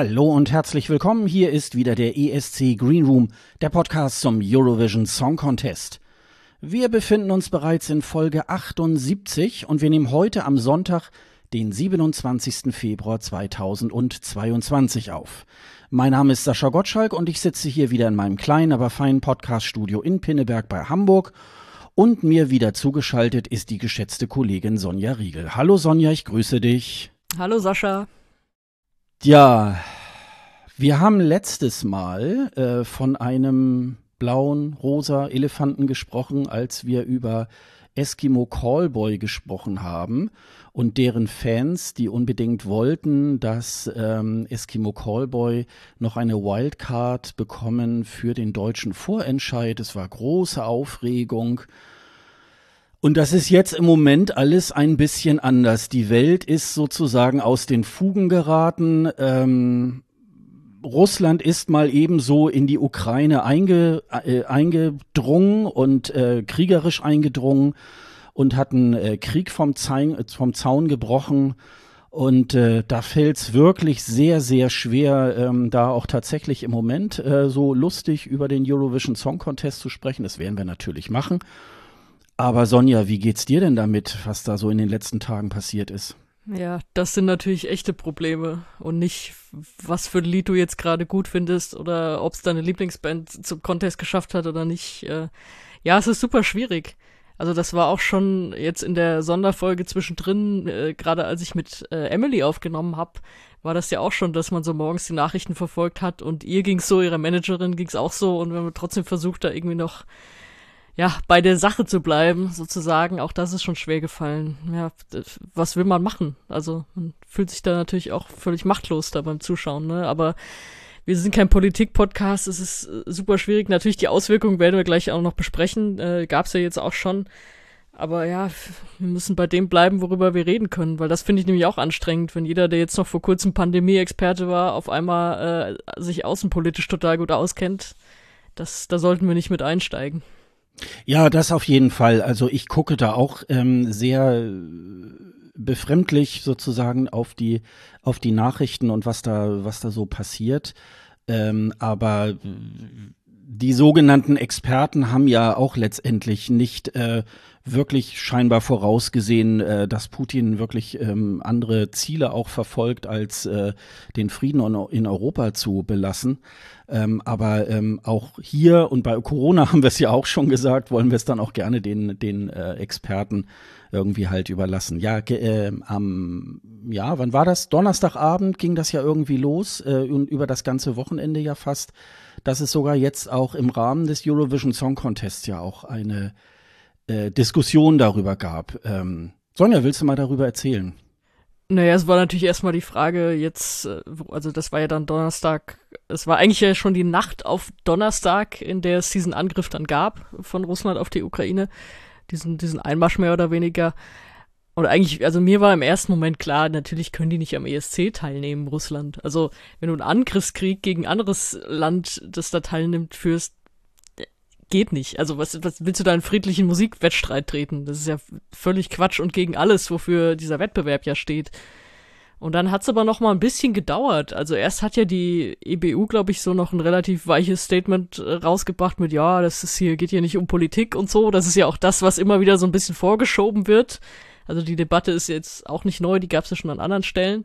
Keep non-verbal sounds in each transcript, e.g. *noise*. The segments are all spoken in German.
Hallo und herzlich willkommen. Hier ist wieder der ESC Green Room, der Podcast zum Eurovision Song Contest. Wir befinden uns bereits in Folge 78 und wir nehmen heute am Sonntag, den 27. Februar 2022 auf. Mein Name ist Sascha Gottschalk und ich sitze hier wieder in meinem kleinen, aber feinen Podcaststudio in Pinneberg bei Hamburg. Und mir wieder zugeschaltet ist die geschätzte Kollegin Sonja Riegel. Hallo Sonja, ich grüße dich. Hallo Sascha. Ja, wir haben letztes Mal äh, von einem blauen, rosa Elefanten gesprochen, als wir über Eskimo Callboy gesprochen haben und deren Fans, die unbedingt wollten, dass ähm, Eskimo Callboy noch eine Wildcard bekommen für den deutschen Vorentscheid. Es war große Aufregung. Und das ist jetzt im Moment alles ein bisschen anders. Die Welt ist sozusagen aus den Fugen geraten. Ähm, Russland ist mal ebenso in die Ukraine einge, äh, eingedrungen und äh, kriegerisch eingedrungen und hat einen äh, Krieg vom, Zaun, vom Zaun gebrochen. Und äh, da fällt es wirklich sehr, sehr schwer, ähm, da auch tatsächlich im Moment äh, so lustig über den Eurovision Song Contest zu sprechen. Das werden wir natürlich machen. Aber Sonja, wie geht's dir denn damit, was da so in den letzten Tagen passiert ist? Ja, das sind natürlich echte Probleme und nicht, was für ein Lied du jetzt gerade gut findest oder ob es deine Lieblingsband zum Contest geschafft hat oder nicht. Äh, ja, es ist super schwierig. Also das war auch schon jetzt in der Sonderfolge zwischendrin, äh, gerade als ich mit äh, Emily aufgenommen habe, war das ja auch schon, dass man so morgens die Nachrichten verfolgt hat und ihr ging's so, ihrer Managerin ging's auch so und wenn man trotzdem versucht, da irgendwie noch ja, bei der Sache zu bleiben, sozusagen, auch das ist schon schwer gefallen. Ja, was will man machen? Also, man fühlt sich da natürlich auch völlig machtlos da beim Zuschauen, ne? Aber wir sind kein Politik-Podcast, es ist äh, super schwierig. Natürlich, die Auswirkungen werden wir gleich auch noch besprechen. Äh, Gab ja jetzt auch schon. Aber ja, wir müssen bei dem bleiben, worüber wir reden können, weil das finde ich nämlich auch anstrengend, wenn jeder, der jetzt noch vor kurzem Pandemie-Experte war, auf einmal äh, sich außenpolitisch total gut auskennt. Das, da sollten wir nicht mit einsteigen. Ja, das auf jeden Fall. Also ich gucke da auch ähm, sehr befremdlich sozusagen auf die auf die Nachrichten und was da was da so passiert. Ähm, aber die sogenannten Experten haben ja auch letztendlich nicht äh, wirklich scheinbar vorausgesehen, äh, dass Putin wirklich ähm, andere Ziele auch verfolgt, als äh, den Frieden in Europa zu belassen. Ähm, aber ähm, auch hier und bei Corona *laughs* haben wir es ja auch schon gesagt, wollen wir es dann auch gerne den, den äh, Experten irgendwie halt überlassen. Ja, äh, am, ja, wann war das? Donnerstagabend ging das ja irgendwie los äh, und über das ganze Wochenende ja fast, dass es sogar jetzt auch im Rahmen des Eurovision Song Contests ja auch eine äh, Diskussion darüber gab. Ähm, Sonja, willst du mal darüber erzählen? Naja, es war natürlich erstmal die Frage jetzt, äh, also das war ja dann Donnerstag, es war eigentlich ja schon die Nacht auf Donnerstag, in der es diesen Angriff dann gab von Russland auf die Ukraine, diesen, diesen Einmarsch mehr oder weniger. Und eigentlich, also mir war im ersten Moment klar, natürlich können die nicht am ESC teilnehmen, Russland. Also wenn du einen Angriffskrieg gegen ein anderes Land, das da teilnimmt, führst, geht nicht. Also was, was willst du da einen friedlichen Musikwettstreit treten? Das ist ja völlig Quatsch und gegen alles, wofür dieser Wettbewerb ja steht. Und dann hat's aber noch mal ein bisschen gedauert. Also erst hat ja die EBU, glaube ich, so noch ein relativ weiches Statement äh, rausgebracht mit, ja, das ist hier, geht hier nicht um Politik und so. Das ist ja auch das, was immer wieder so ein bisschen vorgeschoben wird. Also die Debatte ist jetzt auch nicht neu, die gab's ja schon an anderen Stellen.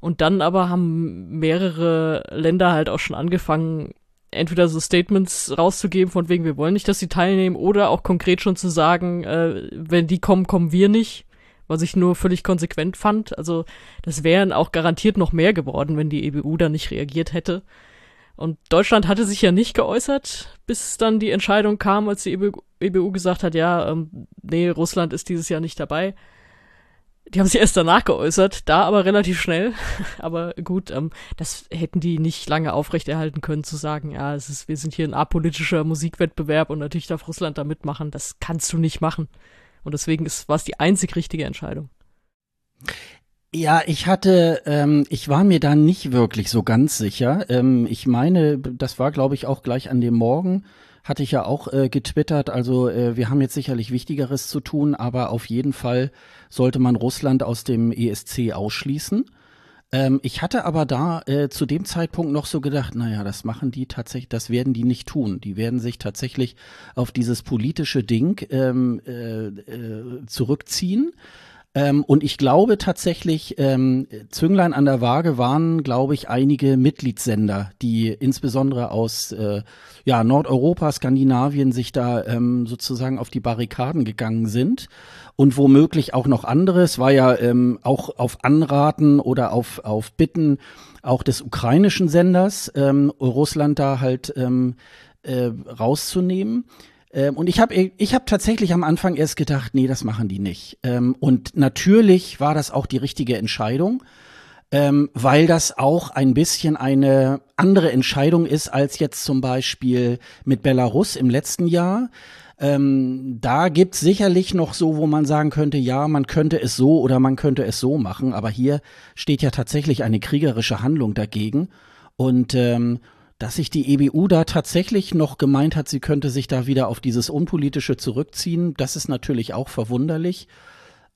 Und dann aber haben mehrere Länder halt auch schon angefangen, entweder so Statements rauszugeben, von wegen, wir wollen nicht, dass sie teilnehmen, oder auch konkret schon zu sagen, äh, wenn die kommen, kommen wir nicht, was ich nur völlig konsequent fand. Also das wären auch garantiert noch mehr geworden, wenn die EBU da nicht reagiert hätte. Und Deutschland hatte sich ja nicht geäußert, bis dann die Entscheidung kam, als die EBU, EBU gesagt hat, ja, ähm, nee, Russland ist dieses Jahr nicht dabei. Die haben sich erst danach geäußert, da aber relativ schnell. *laughs* aber gut, ähm, das hätten die nicht lange aufrechterhalten können, zu sagen, ja, es ist, wir sind hier ein apolitischer Musikwettbewerb und natürlich darf Russland da mitmachen. Das kannst du nicht machen. Und deswegen war es die einzig richtige Entscheidung. Ja, ich hatte, ähm, ich war mir da nicht wirklich so ganz sicher. Ähm, ich meine, das war, glaube ich, auch gleich an dem Morgen, hatte ich ja auch äh, getwittert. Also äh, wir haben jetzt sicherlich Wichtigeres zu tun, aber auf jeden Fall sollte man Russland aus dem ESC ausschließen. Ähm, ich hatte aber da äh, zu dem Zeitpunkt noch so gedacht, naja, das machen die tatsächlich, das werden die nicht tun. Die werden sich tatsächlich auf dieses politische Ding ähm, äh, äh, zurückziehen. Ähm, und ich glaube tatsächlich, ähm, Zünglein an der Waage waren, glaube ich, einige Mitgliedssender, die insbesondere aus äh, ja, Nordeuropa, Skandinavien sich da ähm, sozusagen auf die Barrikaden gegangen sind und womöglich auch noch andere. Es war ja ähm, auch auf Anraten oder auf, auf Bitten auch des ukrainischen Senders, ähm, Russland da halt ähm, äh, rauszunehmen. Ähm, und ich habe ich hab tatsächlich am Anfang erst gedacht, nee, das machen die nicht. Ähm, und natürlich war das auch die richtige Entscheidung, ähm, weil das auch ein bisschen eine andere Entscheidung ist als jetzt zum Beispiel mit Belarus im letzten Jahr. Ähm, da gibt's sicherlich noch so, wo man sagen könnte, ja, man könnte es so oder man könnte es so machen, aber hier steht ja tatsächlich eine kriegerische Handlung dagegen. Und ähm, dass sich die EBU da tatsächlich noch gemeint hat, sie könnte sich da wieder auf dieses Unpolitische zurückziehen, das ist natürlich auch verwunderlich.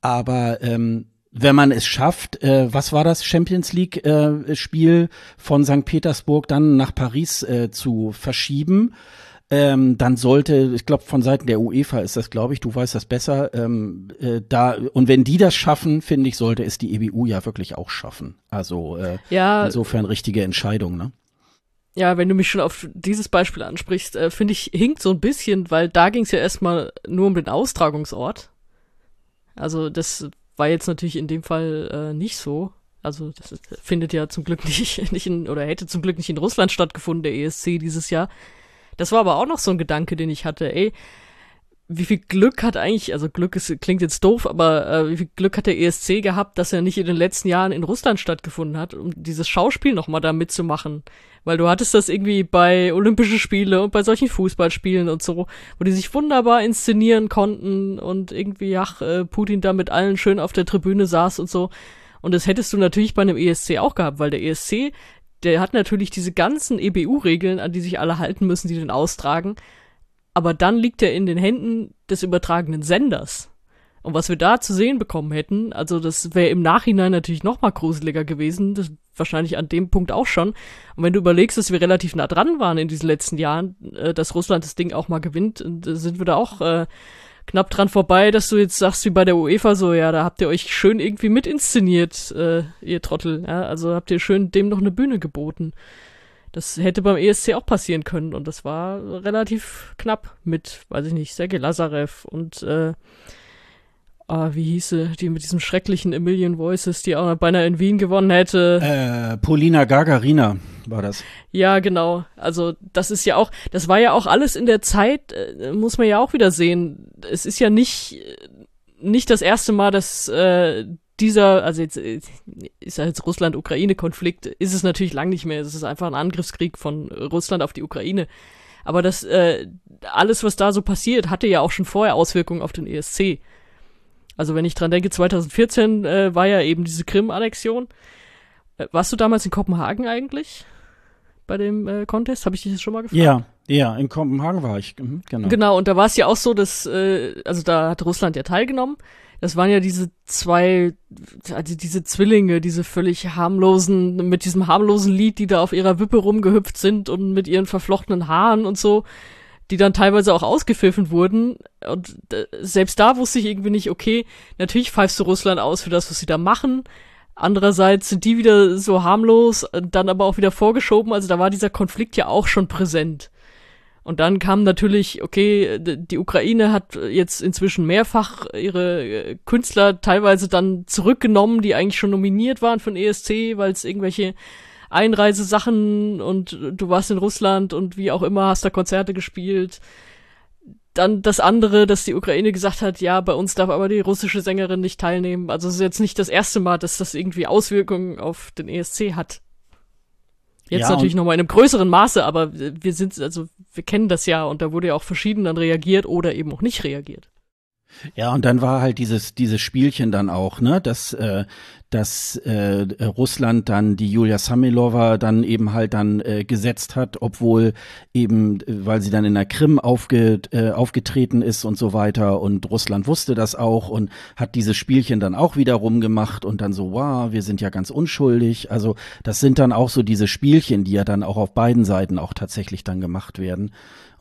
Aber ähm, wenn man es schafft, äh, was war das Champions League äh, Spiel von St. Petersburg dann nach Paris äh, zu verschieben, ähm, dann sollte, ich glaube, von Seiten der UEFA ist das, glaube ich, du weißt das besser, ähm, äh, da und wenn die das schaffen, finde ich, sollte es die EBU ja wirklich auch schaffen. Also äh, ja, insofern richtige Entscheidung, ne? Ja, wenn du mich schon auf dieses Beispiel ansprichst, äh, finde ich, hinkt so ein bisschen, weil da ging es ja erstmal nur um den Austragungsort. Also das war jetzt natürlich in dem Fall äh, nicht so. Also das findet ja zum Glück *laughs* nicht, nicht in, oder hätte zum Glück nicht in Russland stattgefunden, der ESC dieses Jahr. Das war aber auch noch so ein Gedanke, den ich hatte. Ey, wie viel Glück hat eigentlich, also Glück ist, klingt jetzt doof, aber äh, wie viel Glück hat der ESC gehabt, dass er nicht in den letzten Jahren in Russland stattgefunden hat, um dieses Schauspiel nochmal da mitzumachen. Weil du hattest das irgendwie bei Olympischen Spiele und bei solchen Fußballspielen und so, wo die sich wunderbar inszenieren konnten und irgendwie, ach, äh, Putin da mit allen schön auf der Tribüne saß und so. Und das hättest du natürlich bei einem ESC auch gehabt, weil der ESC, der hat natürlich diese ganzen EBU-Regeln, an die sich alle halten müssen, die den austragen aber dann liegt er in den Händen des übertragenen Senders. Und was wir da zu sehen bekommen hätten, also das wäre im Nachhinein natürlich noch mal gruseliger gewesen, das wahrscheinlich an dem Punkt auch schon. Und wenn du überlegst, dass wir relativ nah dran waren in diesen letzten Jahren, äh, dass Russland das Ding auch mal gewinnt, äh, sind wir da auch äh, knapp dran vorbei, dass du jetzt sagst wie bei der UEFA so, ja, da habt ihr euch schön irgendwie mit inszeniert, äh, ihr Trottel, ja, also habt ihr schön dem noch eine Bühne geboten. Das hätte beim ESC auch passieren können und das war relativ knapp mit, weiß ich nicht, Sergei Lazarev und äh, ah, wie hieße die mit diesem schrecklichen A Million Voices, die auch beinahe in Wien gewonnen hätte. Äh, Polina Gagarina war das. Ja, genau. Also das ist ja auch, das war ja auch alles in der Zeit, äh, muss man ja auch wieder sehen. Es ist ja nicht nicht das erste Mal, dass äh, dieser, also jetzt äh, ist ja jetzt Russland-Ukraine-Konflikt, ist es natürlich lang nicht mehr. Es ist einfach ein Angriffskrieg von Russland auf die Ukraine. Aber das, äh, alles, was da so passiert, hatte ja auch schon vorher Auswirkungen auf den ESC. Also wenn ich dran denke, 2014 äh, war ja eben diese Krim-Annexion. Äh, warst du damals in Kopenhagen eigentlich? Bei dem äh, Contest? Habe ich dich das schon mal gefragt? Ja, ja, in Kopenhagen war ich, mhm, genau. Genau, und da war es ja auch so, dass, äh, also da hat Russland ja teilgenommen das waren ja diese zwei, also diese Zwillinge, diese völlig harmlosen, mit diesem harmlosen Lied, die da auf ihrer Wippe rumgehüpft sind und mit ihren verflochtenen Haaren und so, die dann teilweise auch ausgepfiffen wurden. Und äh, selbst da wusste ich irgendwie nicht, okay, natürlich pfeifst du Russland aus für das, was sie da machen. Andererseits sind die wieder so harmlos, dann aber auch wieder vorgeschoben. Also da war dieser Konflikt ja auch schon präsent. Und dann kam natürlich, okay, die Ukraine hat jetzt inzwischen mehrfach ihre äh, Künstler teilweise dann zurückgenommen, die eigentlich schon nominiert waren von ESC, weil es irgendwelche Einreisesachen und du warst in Russland und wie auch immer hast da Konzerte gespielt. Dann das andere, dass die Ukraine gesagt hat, ja, bei uns darf aber die russische Sängerin nicht teilnehmen. Also es ist jetzt nicht das erste Mal, dass das irgendwie Auswirkungen auf den ESC hat. Jetzt ja, natürlich nochmal in einem größeren Maße, aber wir sind, also wir kennen das ja und da wurde ja auch verschieden dann reagiert oder eben auch nicht reagiert. Ja, und dann war halt dieses, dieses Spielchen dann auch, ne, dass äh, dass äh, Russland dann die Julia Samilova dann eben halt dann äh, gesetzt hat, obwohl eben, weil sie dann in der Krim aufge, äh, aufgetreten ist und so weiter und Russland wusste das auch und hat dieses Spielchen dann auch wieder rumgemacht und dann so, wow, wir sind ja ganz unschuldig. Also das sind dann auch so diese Spielchen, die ja dann auch auf beiden Seiten auch tatsächlich dann gemacht werden.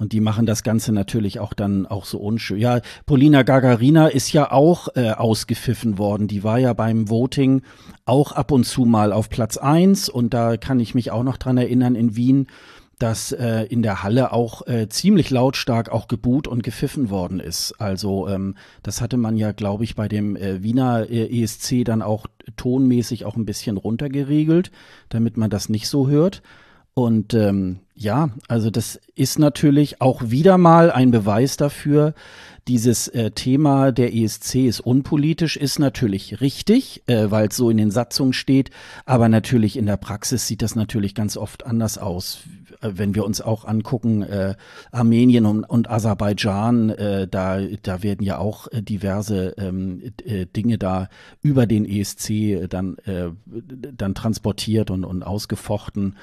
Und die machen das Ganze natürlich auch dann auch so unschön. Ja, Polina Gagarina ist ja auch äh, ausgepfiffen worden. Die war ja beim Voting auch ab und zu mal auf Platz eins. Und da kann ich mich auch noch dran erinnern in Wien, dass äh, in der Halle auch äh, ziemlich lautstark auch geboot und gepfiffen worden ist. Also ähm, das hatte man ja, glaube ich, bei dem äh, Wiener äh, ESC dann auch tonmäßig auch ein bisschen runtergeregelt, damit man das nicht so hört. Und ähm, ja, also das ist natürlich auch wieder mal ein Beweis dafür, dieses äh, Thema der ESC ist unpolitisch, ist natürlich richtig, äh, weil es so in den Satzungen steht, aber natürlich in der Praxis sieht das natürlich ganz oft anders aus. Äh, wenn wir uns auch angucken, äh, Armenien und, und Aserbaidschan, äh, da, da werden ja auch äh, diverse ähm, äh, Dinge da über den ESC dann, äh, dann transportiert und, und ausgefochten.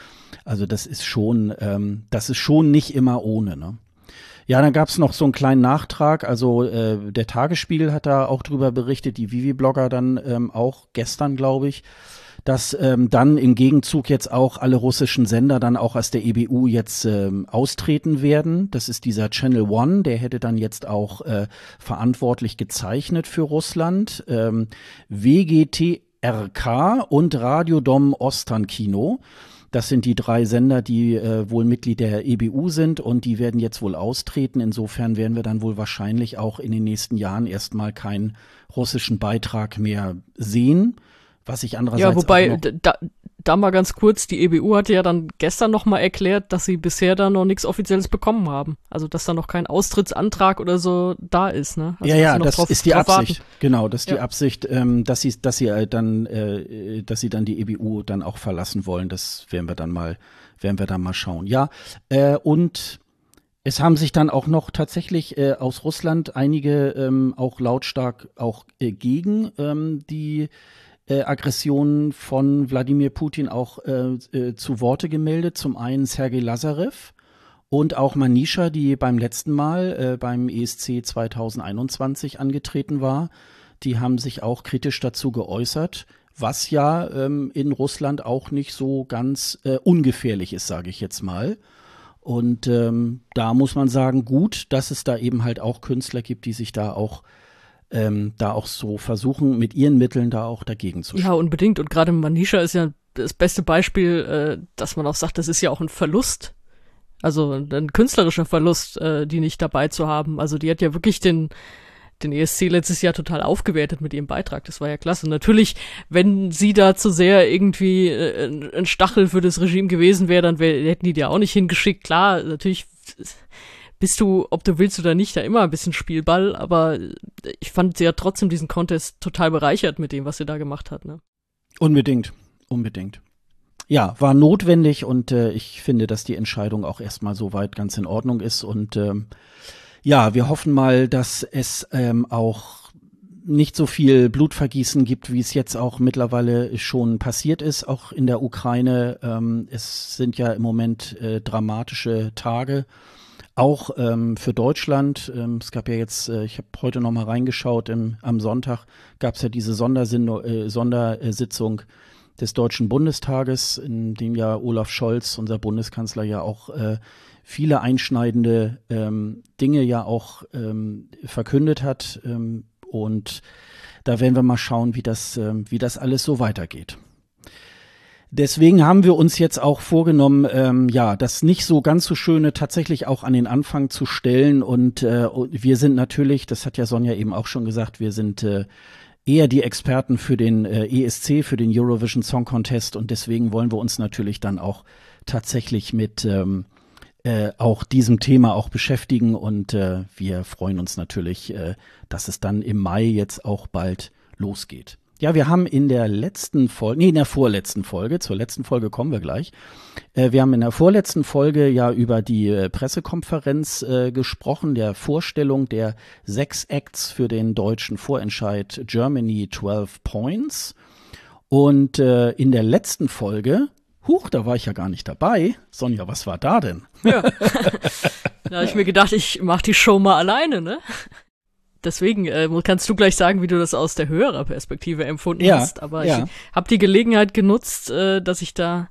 Also das ist schon, ähm, das ist schon nicht immer ohne. Ne? Ja, dann gab's noch so einen kleinen Nachtrag. Also äh, der Tagesspiegel hat da auch drüber berichtet, die Vivi-Blogger dann ähm, auch gestern, glaube ich, dass ähm, dann im Gegenzug jetzt auch alle russischen Sender dann auch aus der EBU jetzt ähm, austreten werden. Das ist dieser Channel One, der hätte dann jetzt auch äh, verantwortlich gezeichnet für Russland. Ähm, WGTRK und Radio Dom Ostan Kino. Das sind die drei Sender, die äh, wohl Mitglied der EBU sind und die werden jetzt wohl austreten. Insofern werden wir dann wohl wahrscheinlich auch in den nächsten Jahren erstmal keinen russischen Beitrag mehr sehen. Was ich andererseits. Ja, wobei, da, da mal ganz kurz, die EBU hatte ja dann gestern nochmal erklärt, dass sie bisher da noch nichts Offizielles bekommen haben. Also, dass da noch kein Austrittsantrag oder so da ist, ne? Also, ja, ja, das drauf, ist die Absicht. Warten. Genau, das ist ja. die Absicht, ähm, dass sie, dass sie äh, dann, äh, dass sie dann die EBU dann auch verlassen wollen. Das werden wir dann mal, werden wir dann mal schauen. Ja, äh, und es haben sich dann auch noch tatsächlich äh, aus Russland einige ähm, auch lautstark auch äh, gegen ähm, die äh, Aggressionen von Wladimir Putin auch äh, äh, zu Worte gemeldet. Zum einen Sergei Lazarev und auch Manisha, die beim letzten Mal äh, beim ESC 2021 angetreten war. Die haben sich auch kritisch dazu geäußert, was ja ähm, in Russland auch nicht so ganz äh, ungefährlich ist, sage ich jetzt mal. Und ähm, da muss man sagen, gut, dass es da eben halt auch Künstler gibt, die sich da auch ähm, da auch so versuchen, mit ihren Mitteln da auch dagegen zu Ja, unbedingt. Und gerade Manisha ist ja das beste Beispiel, äh, dass man auch sagt, das ist ja auch ein Verlust. Also ein künstlerischer Verlust, äh, die nicht dabei zu haben. Also die hat ja wirklich den, den ESC letztes Jahr total aufgewertet mit ihrem Beitrag. Das war ja klasse. Natürlich, wenn sie da zu sehr irgendwie äh, ein Stachel für das Regime gewesen wäre, dann wär, hätten die die auch nicht hingeschickt. Klar, natürlich bist du, ob du willst oder nicht, da immer ein bisschen Spielball, aber ich fand, sie hat trotzdem diesen Contest total bereichert mit dem, was sie da gemacht hat. Ne? Unbedingt, unbedingt. Ja, war notwendig und äh, ich finde, dass die Entscheidung auch erstmal soweit ganz in Ordnung ist und ähm, ja, wir hoffen mal, dass es ähm, auch nicht so viel Blutvergießen gibt, wie es jetzt auch mittlerweile schon passiert ist, auch in der Ukraine. Ähm, es sind ja im Moment äh, dramatische Tage auch ähm, für Deutschland. Ähm, es gab ja jetzt, äh, ich habe heute noch mal reingeschaut, im, am Sonntag gab es ja diese äh, Sondersitzung des Deutschen Bundestages, in dem ja Olaf Scholz, unser Bundeskanzler, ja auch äh, viele einschneidende ähm, Dinge ja auch ähm, verkündet hat. Ähm, und da werden wir mal schauen, wie das, ähm, wie das alles so weitergeht. Deswegen haben wir uns jetzt auch vorgenommen, ähm, ja, das nicht so ganz so schöne tatsächlich auch an den Anfang zu stellen. Und äh, wir sind natürlich, das hat ja Sonja eben auch schon gesagt, wir sind äh, eher die Experten für den äh, ESC, für den Eurovision Song Contest. Und deswegen wollen wir uns natürlich dann auch tatsächlich mit ähm, äh, auch diesem Thema auch beschäftigen. Und äh, wir freuen uns natürlich, äh, dass es dann im Mai jetzt auch bald losgeht. Ja, wir haben in der letzten Folge, nee, in der vorletzten Folge, zur letzten Folge kommen wir gleich. Äh, wir haben in der vorletzten Folge ja über die äh, Pressekonferenz äh, gesprochen, der Vorstellung der sechs Acts für den deutschen Vorentscheid Germany 12 Points. Und in der letzten Folge, huch, da war ich ja gar nicht dabei. Sonja, was war da denn? Ja. *laughs* da habe ich mir gedacht, ich mach die Show mal alleine, ne? Deswegen äh, kannst du gleich sagen, wie du das aus der Hörerperspektive empfunden ja, hast. Aber ja. ich habe die Gelegenheit genutzt, äh, dass ich da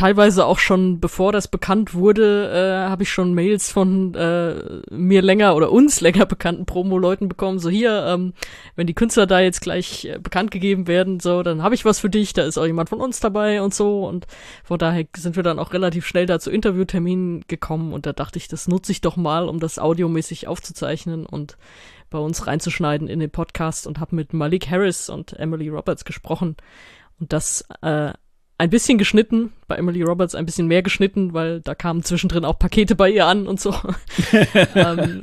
teilweise auch schon, bevor das bekannt wurde, äh, habe ich schon Mails von äh, mir länger oder uns *laughs* länger bekannten Promo-Leuten bekommen. So hier, ähm, wenn die Künstler da jetzt gleich äh, bekannt gegeben werden, so, dann habe ich was für dich. Da ist auch jemand von uns dabei und so. Und von daher sind wir dann auch relativ schnell da zu Interviewterminen gekommen. Und da dachte ich, das nutze ich doch mal, um das audiomäßig aufzuzeichnen und bei uns reinzuschneiden in den Podcast und habe mit Malik Harris und Emily Roberts gesprochen. Und das äh, ein bisschen geschnitten, bei Emily Roberts ein bisschen mehr geschnitten, weil da kamen zwischendrin auch Pakete bei ihr an und so. *laughs* ähm,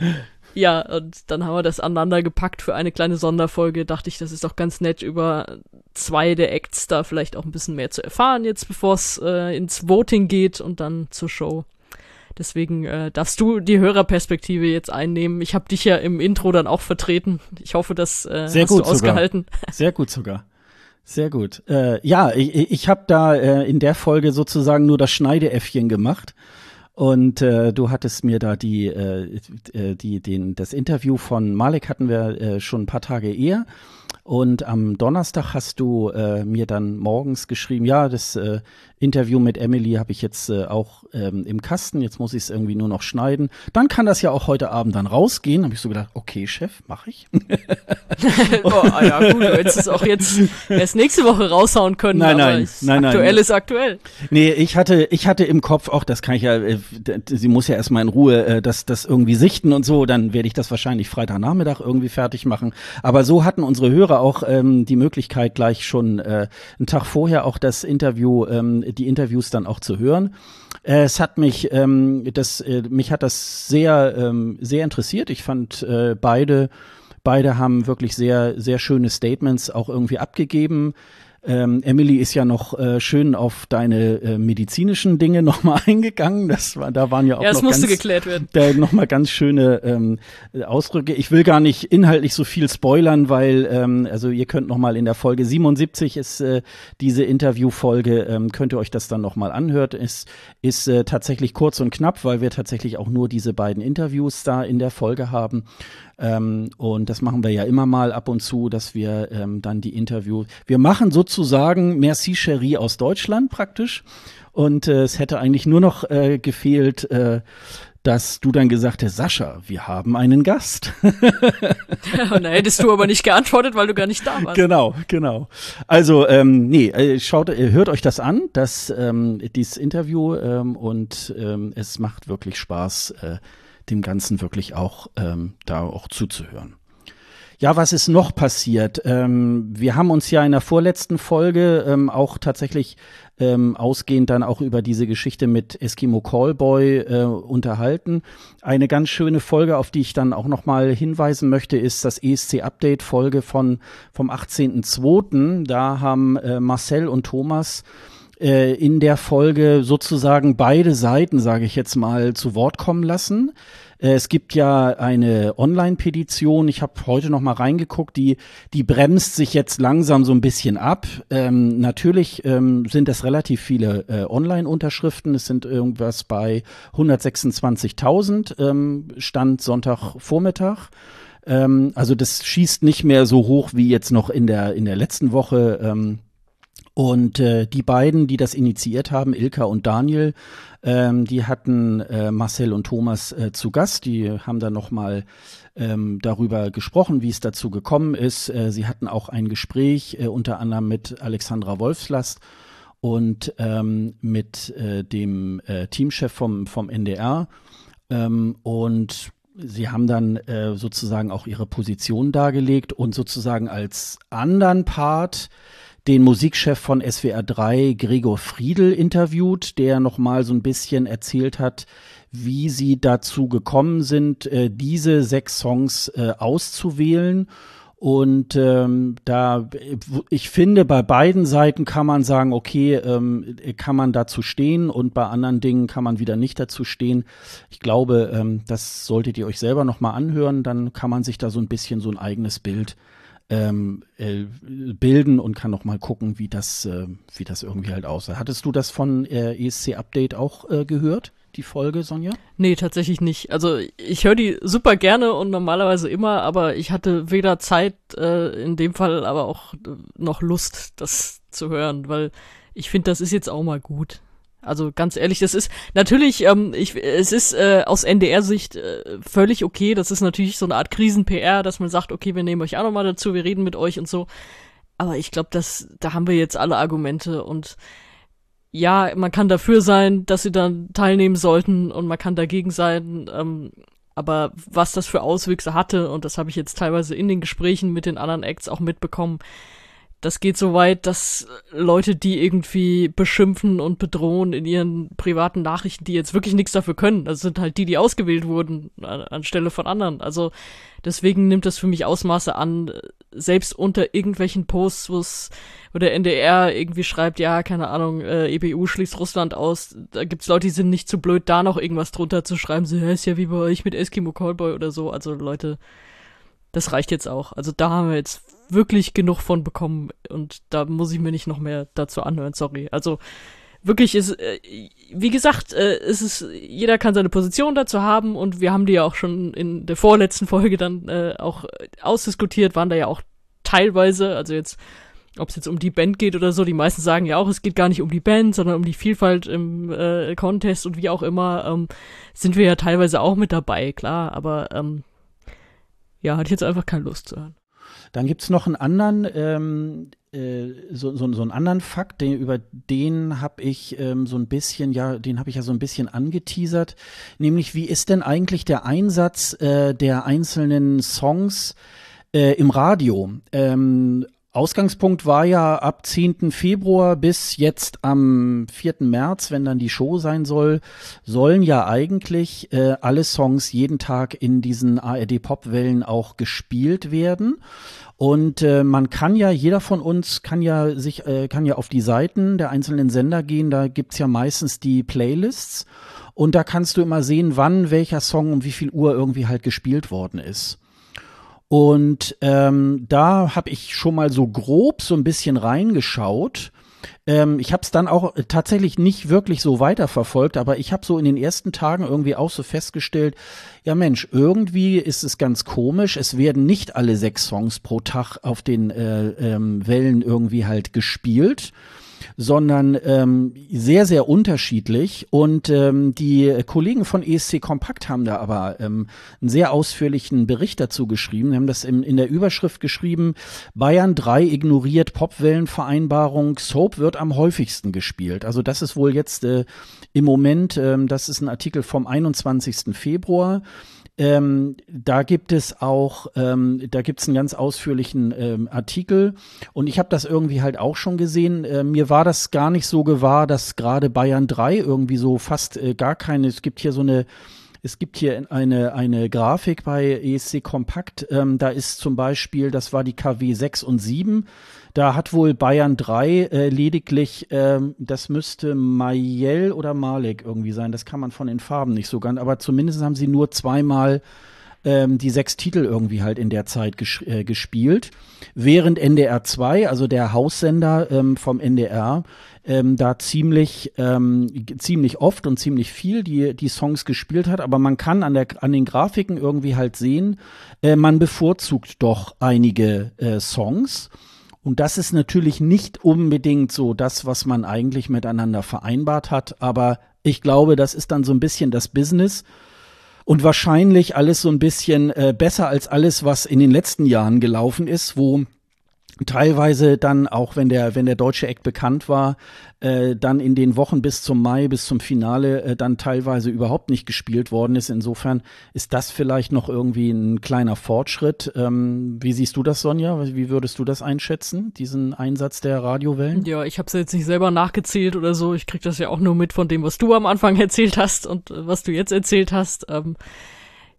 ja, und dann haben wir das aneinander gepackt für eine kleine Sonderfolge. Dachte ich, das ist doch ganz nett, über zwei der Acts da vielleicht auch ein bisschen mehr zu erfahren, jetzt bevor es äh, ins Voting geht und dann zur Show. Deswegen äh, darfst du die Hörerperspektive jetzt einnehmen. Ich habe dich ja im Intro dann auch vertreten. Ich hoffe, das äh, Sehr hast gut du ausgehalten. Sogar. Sehr gut sogar. Sehr gut. Äh, ja, ich, ich habe da äh, in der Folge sozusagen nur das Schneideäffchen gemacht. Und äh, du hattest mir da die, äh, äh die, den, das Interview von Malek hatten wir äh, schon ein paar Tage eher. Und am Donnerstag hast du äh, mir dann morgens geschrieben, ja, das äh, Interview mit Emily habe ich jetzt äh, auch ähm, im Kasten, jetzt muss ich es irgendwie nur noch schneiden. Dann kann das ja auch heute Abend dann rausgehen. Habe ich so gedacht, okay, Chef, mache ich. *laughs* *laughs* oh, ah ja, gut, du hättest es auch jetzt erst nächste Woche raushauen können. Nein, nein, nein, aktuell nein. ist aktuell. Nee, ich hatte, ich hatte im Kopf auch, das kann ich ja, äh, sie muss ja erstmal in Ruhe äh, das, das irgendwie sichten und so, dann werde ich das wahrscheinlich Freitagnachmittag irgendwie fertig machen. Aber so hatten unsere Hörer auch ähm, die Möglichkeit, gleich schon äh, einen Tag vorher auch das Interview ähm, die Interviews dann auch zu hören. Äh, es hat mich, ähm, das, äh, mich hat das sehr, ähm, sehr interessiert. Ich fand äh, beide, beide haben wirklich sehr, sehr schöne Statements auch irgendwie abgegeben. Ähm, Emily ist ja noch äh, schön auf deine äh, medizinischen Dinge *laughs* nochmal eingegangen. Das war, da waren ja auch ja, noch ganz, geklärt werden. *laughs* Da noch mal ganz schöne ähm, Ausdrücke. Ich will gar nicht inhaltlich so viel spoilern, weil ähm, also ihr könnt noch mal in der Folge 77 ist äh, diese Interviewfolge, ähm, könnt ihr euch das dann noch mal anhört. Ist ist äh, tatsächlich kurz und knapp, weil wir tatsächlich auch nur diese beiden Interviews da in der Folge haben. Ähm, und das machen wir ja immer mal ab und zu, dass wir ähm, dann die Interviews. Wir machen sozusagen Merci Cherie aus Deutschland praktisch. Und äh, es hätte eigentlich nur noch äh, gefehlt, äh, dass du dann gesagt hast, Sascha, wir haben einen Gast. ja, und da hättest du aber nicht geantwortet, weil du gar nicht da warst. Genau, genau. Also, ähm, nee, äh, schaut, äh, hört euch das an, das, ähm, dieses Interview ähm, und ähm, es macht wirklich Spaß, äh, dem Ganzen wirklich auch ähm, da auch zuzuhören. Ja, was ist noch passiert? Ähm, wir haben uns ja in der vorletzten Folge ähm, auch tatsächlich ähm, ausgehend dann auch über diese Geschichte mit Eskimo Callboy äh, unterhalten. Eine ganz schöne Folge, auf die ich dann auch nochmal hinweisen möchte, ist das ESC-Update-Folge von vom 18.02. Da haben äh, Marcel und Thomas äh, in der Folge sozusagen beide Seiten, sage ich jetzt mal, zu Wort kommen lassen. Äh, es gibt ja eine Online-Petition. Ich habe heute noch mal reingeguckt. Die die bremst sich jetzt langsam so ein bisschen ab. Ähm, natürlich ähm, sind es relativ viele äh, Online-Unterschriften. Es sind irgendwas bei 126.000 ähm, Stand Sonntagvormittag. Ähm, also das schießt nicht mehr so hoch wie jetzt noch in der in der letzten Woche. Ähm, und äh, die beiden, die das initiiert haben, Ilka und Daniel, ähm, die hatten äh, Marcel und Thomas äh, zu Gast. Die haben dann nochmal ähm, darüber gesprochen, wie es dazu gekommen ist. Äh, sie hatten auch ein Gespräch, äh, unter anderem mit Alexandra Wolfslast und ähm, mit äh, dem äh, Teamchef vom, vom NDR. Ähm, und Sie haben dann äh, sozusagen auch ihre Position dargelegt und sozusagen als anderen Part den Musikchef von SWR 3, Gregor Friedel, interviewt, der nochmal so ein bisschen erzählt hat, wie sie dazu gekommen sind, äh, diese sechs Songs äh, auszuwählen. Und ähm, da, ich finde, bei beiden Seiten kann man sagen, okay, ähm, kann man dazu stehen und bei anderen Dingen kann man wieder nicht dazu stehen. Ich glaube, ähm, das solltet ihr euch selber nochmal anhören, dann kann man sich da so ein bisschen so ein eigenes Bild ähm, äh, bilden und kann noch mal gucken, wie das, äh, wie das irgendwie halt aussah. Hattest du das von äh, ESC Update auch äh, gehört? Die Folge, Sonja? Nee, tatsächlich nicht. Also ich höre die super gerne und normalerweise immer, aber ich hatte weder Zeit, äh, in dem Fall aber auch noch Lust, das zu hören, weil ich finde, das ist jetzt auch mal gut. Also ganz ehrlich, das ist natürlich, ähm, ich, es ist äh, aus NDR-Sicht äh, völlig okay. Das ist natürlich so eine Art Krisen-PR, dass man sagt, okay, wir nehmen euch auch nochmal dazu, wir reden mit euch und so. Aber ich glaube, dass da haben wir jetzt alle Argumente und ja, man kann dafür sein, dass sie dann teilnehmen sollten und man kann dagegen sein. Ähm, aber was das für Auswüchse hatte, und das habe ich jetzt teilweise in den Gesprächen mit den anderen Acts auch mitbekommen, das geht so weit, dass Leute, die irgendwie beschimpfen und bedrohen in ihren privaten Nachrichten, die jetzt wirklich nichts dafür können, das sind halt die, die ausgewählt wurden anstelle von anderen. Also deswegen nimmt das für mich Ausmaße an, selbst unter irgendwelchen Posts, wo der NDR irgendwie schreibt, ja, keine Ahnung, äh, EBU schließt Russland aus, da gibt's Leute, die sind nicht zu blöd, da noch irgendwas drunter zu schreiben, so, ja, ist ja wie bei euch mit Eskimo Callboy oder so. Also Leute, das reicht jetzt auch. Also da haben wir jetzt wirklich genug von bekommen und da muss ich mir nicht noch mehr dazu anhören, sorry. Also wirklich ist, äh, wie gesagt, äh, ist es, jeder kann seine Position dazu haben und wir haben die ja auch schon in der vorletzten Folge dann äh, auch ausdiskutiert, waren da ja auch teilweise, also jetzt, ob es jetzt um die Band geht oder so, die meisten sagen ja auch, es geht gar nicht um die Band, sondern um die Vielfalt im äh, Contest und wie auch immer, ähm, sind wir ja teilweise auch mit dabei, klar, aber ähm, ja, hatte ich jetzt einfach keine Lust zu hören. Dann gibt es noch einen anderen, ähm, äh, so, so, so einen anderen Fakt, den, über den habe ich ähm, so ein bisschen, ja, den habe ich ja so ein bisschen angeteasert, nämlich wie ist denn eigentlich der Einsatz äh, der einzelnen Songs äh, im Radio? Ähm, Ausgangspunkt war ja ab 10. Februar bis jetzt am 4. März, wenn dann die Show sein soll, sollen ja eigentlich äh, alle Songs jeden Tag in diesen ARD Popwellen auch gespielt werden. Und äh, man kann ja, jeder von uns kann ja sich, äh, kann ja auf die Seiten der einzelnen Sender gehen, da gibt's ja meistens die Playlists und da kannst du immer sehen, wann welcher Song um wie viel Uhr irgendwie halt gespielt worden ist. Und ähm, da habe ich schon mal so grob so ein bisschen reingeschaut. Ähm, ich habe es dann auch tatsächlich nicht wirklich so weiterverfolgt, aber ich habe so in den ersten Tagen irgendwie auch so festgestellt, ja Mensch, irgendwie ist es ganz komisch. Es werden nicht alle sechs Songs pro Tag auf den äh, ähm, Wellen irgendwie halt gespielt sondern ähm, sehr, sehr unterschiedlich. Und ähm, die Kollegen von ESC Kompakt haben da aber ähm, einen sehr ausführlichen Bericht dazu geschrieben. Wir haben das in, in der Überschrift geschrieben, Bayern 3 ignoriert Popwellenvereinbarung, Soap wird am häufigsten gespielt. Also das ist wohl jetzt äh, im Moment, ähm, das ist ein Artikel vom 21. Februar. Ähm, da gibt es auch, ähm, da gibt es einen ganz ausführlichen ähm, Artikel und ich habe das irgendwie halt auch schon gesehen. Äh, mir war das gar nicht so gewahr, dass gerade Bayern 3 irgendwie so fast äh, gar keine, es gibt hier so eine es gibt hier eine, eine Grafik bei ESC Kompakt. Ähm, da ist zum Beispiel, das war die KW 6 und 7. Da hat wohl Bayern 3 äh, lediglich, ähm, das müsste Mayel oder Malek irgendwie sein. Das kann man von den Farben nicht so ganz. Aber zumindest haben sie nur zweimal ähm, die sechs Titel irgendwie halt in der Zeit ges äh, gespielt. Während NDR 2, also der Haussender ähm, vom NDR, ähm, da ziemlich, ähm, ziemlich oft und ziemlich viel die, die Songs gespielt hat, aber man kann an, der, an den Grafiken irgendwie halt sehen, äh, man bevorzugt doch einige äh, Songs. Und das ist natürlich nicht unbedingt so das, was man eigentlich miteinander vereinbart hat, aber ich glaube, das ist dann so ein bisschen das Business und wahrscheinlich alles so ein bisschen äh, besser als alles, was in den letzten Jahren gelaufen ist, wo teilweise dann auch wenn der wenn der deutsche Act bekannt war äh, dann in den Wochen bis zum Mai bis zum Finale äh, dann teilweise überhaupt nicht gespielt worden ist. Insofern ist das vielleicht noch irgendwie ein kleiner Fortschritt. Ähm, wie siehst du das Sonja? Wie würdest du das einschätzen diesen Einsatz der Radiowellen? Ja ich habe es jetzt nicht selber nachgezählt oder so. Ich krieg das ja auch nur mit von dem was du am Anfang *laughs* erzählt hast und äh, was du jetzt erzählt hast. Ähm,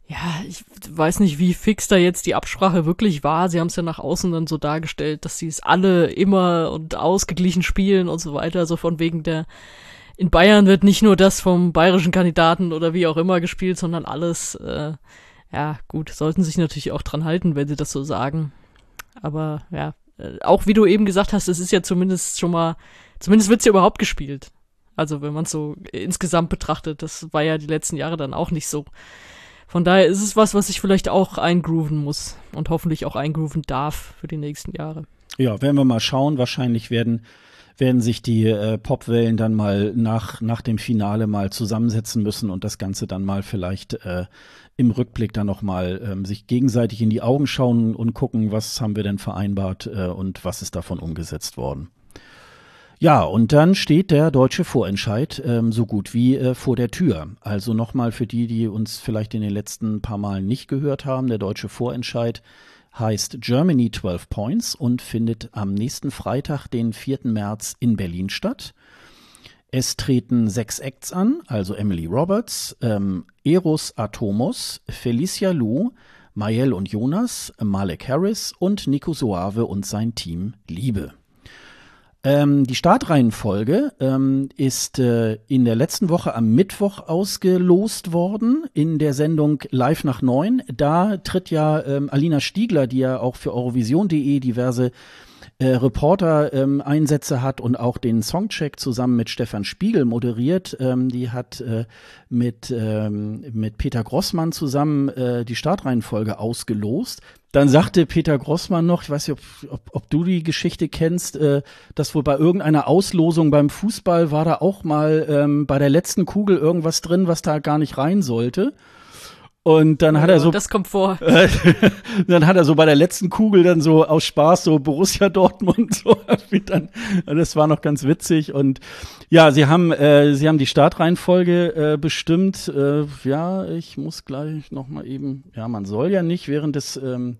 ja, ich weiß nicht, wie fix da jetzt die Absprache wirklich war. Sie haben es ja nach außen dann so dargestellt, dass sie es alle immer und ausgeglichen spielen und so weiter. So von wegen der, in Bayern wird nicht nur das vom bayerischen Kandidaten oder wie auch immer gespielt, sondern alles. Äh, ja, gut, sollten sich natürlich auch dran halten, wenn sie das so sagen. Aber ja, äh, auch wie du eben gesagt hast, es ist ja zumindest schon mal, zumindest wird's ja überhaupt gespielt. Also wenn man es so insgesamt betrachtet, das war ja die letzten Jahre dann auch nicht so. Von daher ist es was, was ich vielleicht auch eingrooven muss und hoffentlich auch eingrooven darf für die nächsten Jahre. Ja, werden wir mal schauen. Wahrscheinlich werden werden sich die äh, Popwellen dann mal nach, nach dem Finale mal zusammensetzen müssen und das Ganze dann mal vielleicht äh, im Rückblick dann nochmal ähm, sich gegenseitig in die Augen schauen und gucken, was haben wir denn vereinbart äh, und was ist davon umgesetzt worden. Ja, und dann steht der deutsche Vorentscheid ähm, so gut wie äh, vor der Tür. Also nochmal für die, die uns vielleicht in den letzten paar Malen nicht gehört haben, der deutsche Vorentscheid heißt Germany 12 Points und findet am nächsten Freitag, den 4. März in Berlin statt. Es treten sechs Acts an, also Emily Roberts, ähm, Eros Atomos, Felicia Lu, Mayel und Jonas, Malek Harris und Nico Soave und sein Team Liebe. Ähm, die Startreihenfolge ähm, ist äh, in der letzten Woche am Mittwoch ausgelost worden in der Sendung Live nach neun. Da tritt ja ähm, Alina Stiegler, die ja auch für Eurovision.de diverse äh, Reporter-Einsätze ähm, hat und auch den Songcheck zusammen mit Stefan Spiegel moderiert. Ähm, die hat äh, mit, ähm, mit Peter Grossmann zusammen äh, die Startreihenfolge ausgelost. Dann sagte Peter Grossmann noch, ich weiß nicht, ob, ob, ob du die Geschichte kennst, äh, dass wohl bei irgendeiner Auslosung beim Fußball war da auch mal ähm, bei der letzten Kugel irgendwas drin, was da gar nicht rein sollte. Und dann oh, hat er so. Das kommt vor. *laughs* dann hat er so bei der letzten Kugel dann so aus Spaß so Borussia Dortmund *laughs* so. dann, das war noch ganz witzig. Und ja, sie haben, äh, sie haben die Startreihenfolge äh, bestimmt. Äh, ja, ich muss gleich noch mal eben. Ja, man soll ja nicht während des ähm,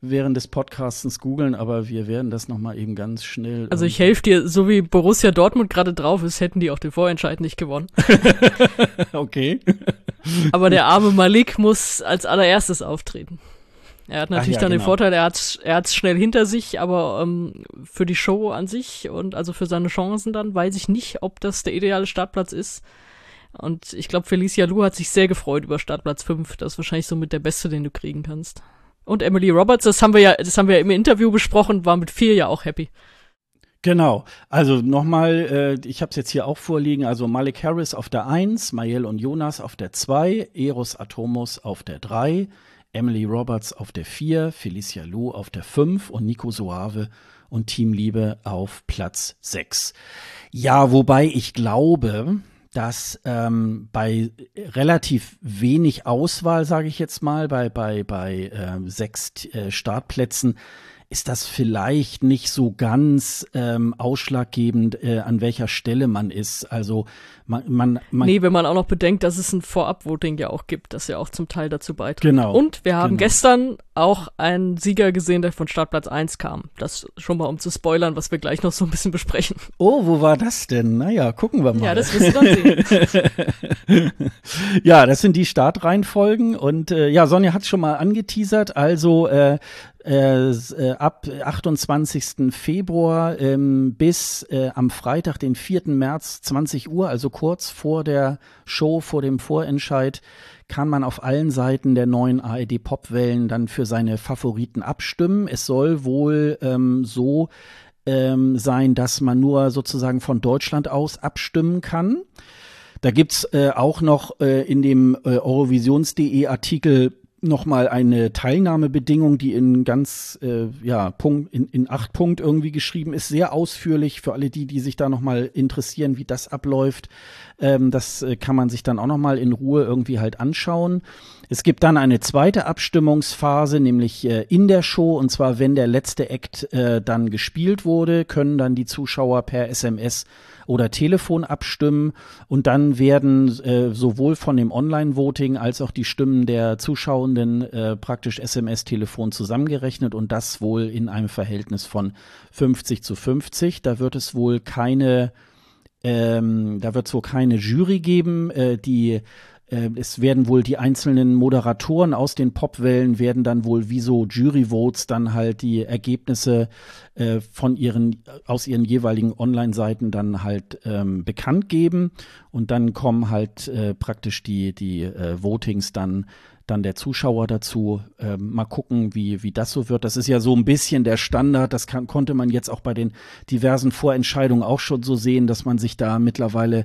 während des Podcastens googeln, aber wir werden das noch mal eben ganz schnell. Also ich helfe dir, so wie Borussia Dortmund gerade drauf ist, hätten die auch den Vorentscheid nicht gewonnen. *laughs* okay. *laughs* aber der arme Malik muss als allererstes auftreten. Er hat natürlich ja, dann genau. den Vorteil, er hat er hat's schnell hinter sich, aber ähm, für die Show an sich und also für seine Chancen dann weiß ich nicht, ob das der ideale Startplatz ist. Und ich glaube, Felicia Lu hat sich sehr gefreut über Startplatz 5. Das ist wahrscheinlich so mit der beste, den du kriegen kannst. Und Emily Roberts, das haben wir ja, das haben wir ja im Interview besprochen, war mit vier ja auch happy. Genau, also nochmal, äh, ich habe es jetzt hier auch vorliegen, also Malik Harris auf der 1, Mayel und Jonas auf der 2, Eros Atomos auf der 3, Emily Roberts auf der 4, Felicia Lu auf der 5 und Nico Soave und Team Liebe auf Platz 6. Ja, wobei ich glaube, dass ähm, bei relativ wenig Auswahl, sage ich jetzt mal, bei, bei, bei äh, sechs äh, Startplätzen, ist das vielleicht nicht so ganz ähm, ausschlaggebend, äh, an welcher Stelle man ist. Also man, man, man Nee, wenn man auch noch bedenkt, dass es ein Vorab-Voting ja auch gibt, das ja auch zum Teil dazu beiträgt. Genau. Und wir haben genau. gestern auch einen Sieger gesehen, der von Startplatz 1 kam. Das schon mal um zu spoilern, was wir gleich noch so ein bisschen besprechen. Oh, wo war das denn? Naja, gucken wir mal. Ja, das wirst du dann sehen. *laughs* ja, das sind die Startreihenfolgen und äh, ja, Sonja hat es schon mal angeteasert. Also äh, äh, äh ab 28. Februar ähm, bis äh, am Freitag, den 4. März, 20 Uhr, also kurz vor der Show, vor dem Vorentscheid, kann man auf allen Seiten der neuen ARD Popwellen dann für seine Favoriten abstimmen. Es soll wohl ähm, so ähm, sein, dass man nur sozusagen von Deutschland aus abstimmen kann. Da gibt's äh, auch noch äh, in dem äh, Eurovisions.de Artikel nochmal eine Teilnahmebedingung, die in ganz, äh, ja, Punkt, in, in acht Punkt irgendwie geschrieben ist, sehr ausführlich für alle die, die sich da nochmal interessieren, wie das abläuft. Ähm, das äh, kann man sich dann auch nochmal in Ruhe irgendwie halt anschauen. Es gibt dann eine zweite Abstimmungsphase, nämlich äh, in der Show, und zwar wenn der letzte Act äh, dann gespielt wurde, können dann die Zuschauer per SMS oder Telefon abstimmen. Und dann werden äh, sowohl von dem Online-Voting als auch die Stimmen der Zuschauenden äh, praktisch SMS-Telefon zusammengerechnet. Und das wohl in einem Verhältnis von 50 zu 50. Da wird es wohl keine ähm, da wird es wohl keine Jury geben, äh, die es werden wohl die einzelnen Moderatoren aus den Popwellen werden dann wohl wie so Juryvotes dann halt die Ergebnisse äh, von ihren aus ihren jeweiligen Online-Seiten dann halt ähm, bekannt geben und dann kommen halt äh, praktisch die die äh, Votings dann dann der Zuschauer dazu. Ähm, mal gucken, wie, wie das so wird. Das ist ja so ein bisschen der Standard. Das kann, konnte man jetzt auch bei den diversen Vorentscheidungen auch schon so sehen, dass man sich da mittlerweile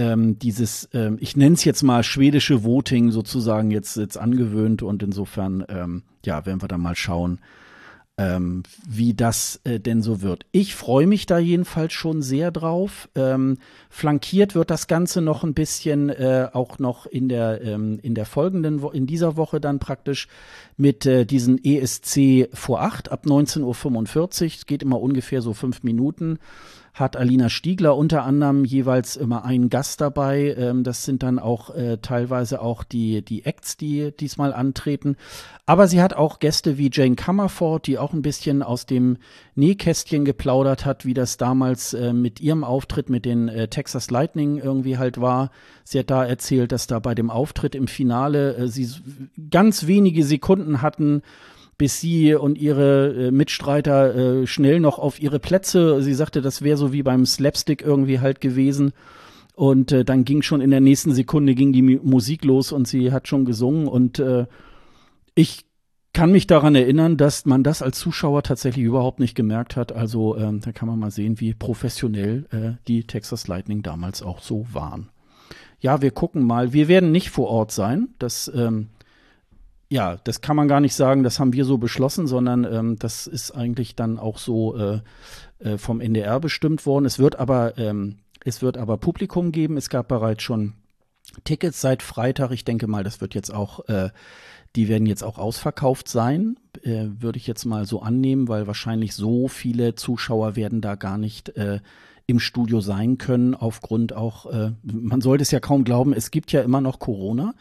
ähm, dieses, ähm, ich nenne es jetzt mal schwedische Voting sozusagen jetzt, jetzt angewöhnt und insofern, ähm, ja, werden wir da mal schauen, ähm, wie das äh, denn so wird. Ich freue mich da jedenfalls schon sehr drauf. Ähm, flankiert wird das Ganze noch ein bisschen äh, auch noch in der ähm, in der folgenden Wo in dieser Woche dann praktisch mit äh, diesen ESC vor acht ab 19.45 Uhr. Es geht immer ungefähr so fünf Minuten hat Alina Stiegler unter anderem jeweils immer einen Gast dabei. Ähm, das sind dann auch äh, teilweise auch die, die Acts, die diesmal antreten. Aber sie hat auch Gäste wie Jane Comerford, die auch ein bisschen aus dem Nähkästchen geplaudert hat, wie das damals äh, mit ihrem Auftritt mit den äh, Texas Lightning irgendwie halt war. Sie hat da erzählt, dass da bei dem Auftritt im Finale äh, sie ganz wenige Sekunden hatten, bis sie und ihre äh, Mitstreiter äh, schnell noch auf ihre Plätze. Sie sagte, das wäre so wie beim Slapstick irgendwie halt gewesen. Und äh, dann ging schon in der nächsten Sekunde ging die Musik los und sie hat schon gesungen. Und äh, ich kann mich daran erinnern, dass man das als Zuschauer tatsächlich überhaupt nicht gemerkt hat. Also ähm, da kann man mal sehen, wie professionell äh, die Texas Lightning damals auch so waren. Ja, wir gucken mal. Wir werden nicht vor Ort sein. Das ähm, ja, das kann man gar nicht sagen, das haben wir so beschlossen, sondern ähm, das ist eigentlich dann auch so äh, äh, vom NDR bestimmt worden. Es wird aber, ähm, es wird aber Publikum geben. Es gab bereits schon Tickets seit Freitag. Ich denke mal, das wird jetzt auch, äh, die werden jetzt auch ausverkauft sein, äh, würde ich jetzt mal so annehmen, weil wahrscheinlich so viele Zuschauer werden da gar nicht äh, im Studio sein können, aufgrund auch, äh, man sollte es ja kaum glauben, es gibt ja immer noch Corona.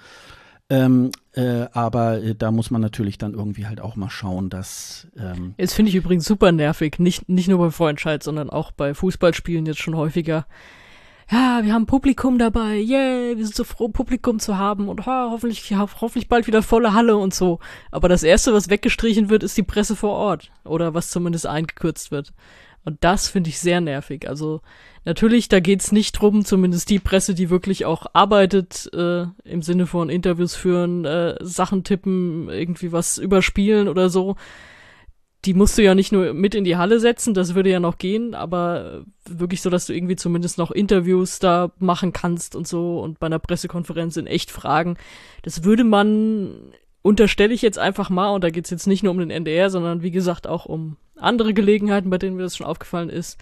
Ähm, äh, aber äh, da muss man natürlich dann irgendwie halt auch mal schauen, dass. Ähm jetzt finde ich übrigens super nervig, nicht, nicht nur bei Vorentscheid, sondern auch bei Fußballspielen jetzt schon häufiger. Ja, wir haben Publikum dabei, yay, wir sind so froh, Publikum zu haben und ho hoffentlich, ja, hoffentlich bald wieder volle Halle und so. Aber das erste, was weggestrichen wird, ist die Presse vor Ort. Oder was zumindest eingekürzt wird. Und das finde ich sehr nervig. Also natürlich, da geht's nicht drum, zumindest die Presse, die wirklich auch arbeitet, äh, im Sinne von Interviews führen, äh, Sachen tippen, irgendwie was überspielen oder so. Die musst du ja nicht nur mit in die Halle setzen, das würde ja noch gehen, aber wirklich so, dass du irgendwie zumindest noch Interviews da machen kannst und so und bei einer Pressekonferenz in echt fragen. Das würde man unterstelle ich jetzt einfach mal, und da geht's jetzt nicht nur um den NDR, sondern wie gesagt auch um andere Gelegenheiten, bei denen mir das schon aufgefallen ist.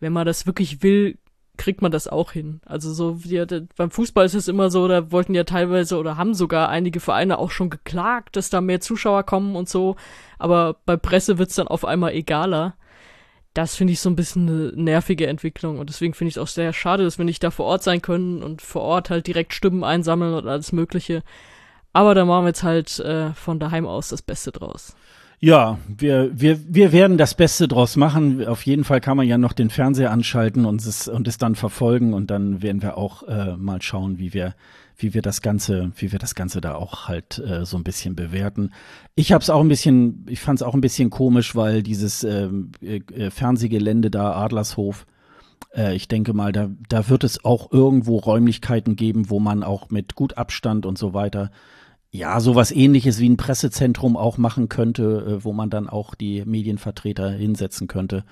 Wenn man das wirklich will, kriegt man das auch hin. Also so wie beim Fußball ist es immer so, da wollten ja teilweise oder haben sogar einige Vereine auch schon geklagt, dass da mehr Zuschauer kommen und so. Aber bei Presse wird's dann auf einmal egaler. Das finde ich so ein bisschen eine nervige Entwicklung und deswegen finde ich es auch sehr schade, dass wir nicht da vor Ort sein können und vor Ort halt direkt Stimmen einsammeln und alles Mögliche. Aber da machen wir jetzt halt äh, von daheim aus das Beste draus. Ja, wir, wir, wir werden das Beste draus machen. Auf jeden Fall kann man ja noch den Fernseher anschalten und es, und es dann verfolgen und dann werden wir auch äh, mal schauen, wie wir, wie wir das Ganze, wie wir das Ganze da auch halt äh, so ein bisschen bewerten. Ich habe es auch ein bisschen, ich fand es auch ein bisschen komisch, weil dieses ähm, äh, Fernsehgelände da, Adlershof, äh, ich denke mal, da, da wird es auch irgendwo Räumlichkeiten geben, wo man auch mit gut Abstand und so weiter ja, sowas ähnliches wie ein Pressezentrum auch machen könnte, äh, wo man dann auch die Medienvertreter hinsetzen könnte,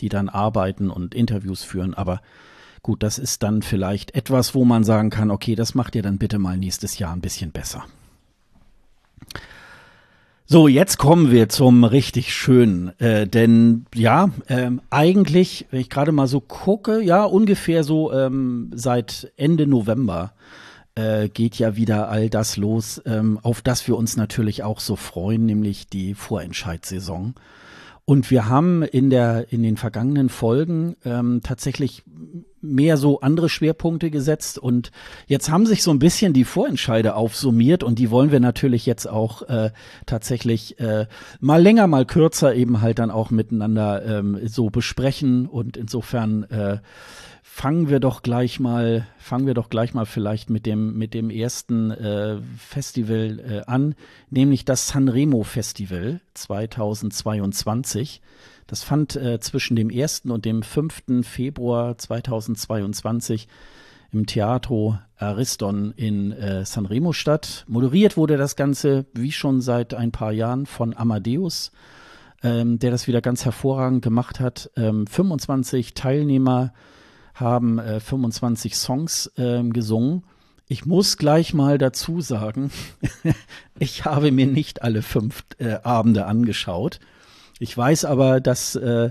die dann arbeiten und Interviews führen. Aber gut, das ist dann vielleicht etwas, wo man sagen kann, okay, das macht ihr dann bitte mal nächstes Jahr ein bisschen besser. So, jetzt kommen wir zum richtig schönen, äh, denn ja, ähm, eigentlich, wenn ich gerade mal so gucke, ja, ungefähr so ähm, seit Ende November äh, geht ja wieder all das los, ähm, auf das wir uns natürlich auch so freuen, nämlich die Vorentscheidssaison. Und wir haben in der in den vergangenen Folgen ähm, tatsächlich mehr so andere Schwerpunkte gesetzt und jetzt haben sich so ein bisschen die Vorentscheide aufsummiert und die wollen wir natürlich jetzt auch äh, tatsächlich äh, mal länger, mal kürzer eben halt dann auch miteinander ähm, so besprechen und insofern äh, fangen wir doch gleich mal, fangen wir doch gleich mal vielleicht mit dem mit dem ersten äh, Festival äh, an, nämlich das Sanremo Festival 2022. Das fand äh, zwischen dem 1. und dem 5. Februar 2022 im Teatro Ariston in äh, Sanremo statt. Moderiert wurde das Ganze, wie schon seit ein paar Jahren, von Amadeus, ähm, der das wieder ganz hervorragend gemacht hat. Ähm, 25 Teilnehmer haben äh, 25 Songs ähm, gesungen. Ich muss gleich mal dazu sagen, *laughs* ich habe mir nicht alle fünf äh, Abende angeschaut. Ich weiß aber, dass äh,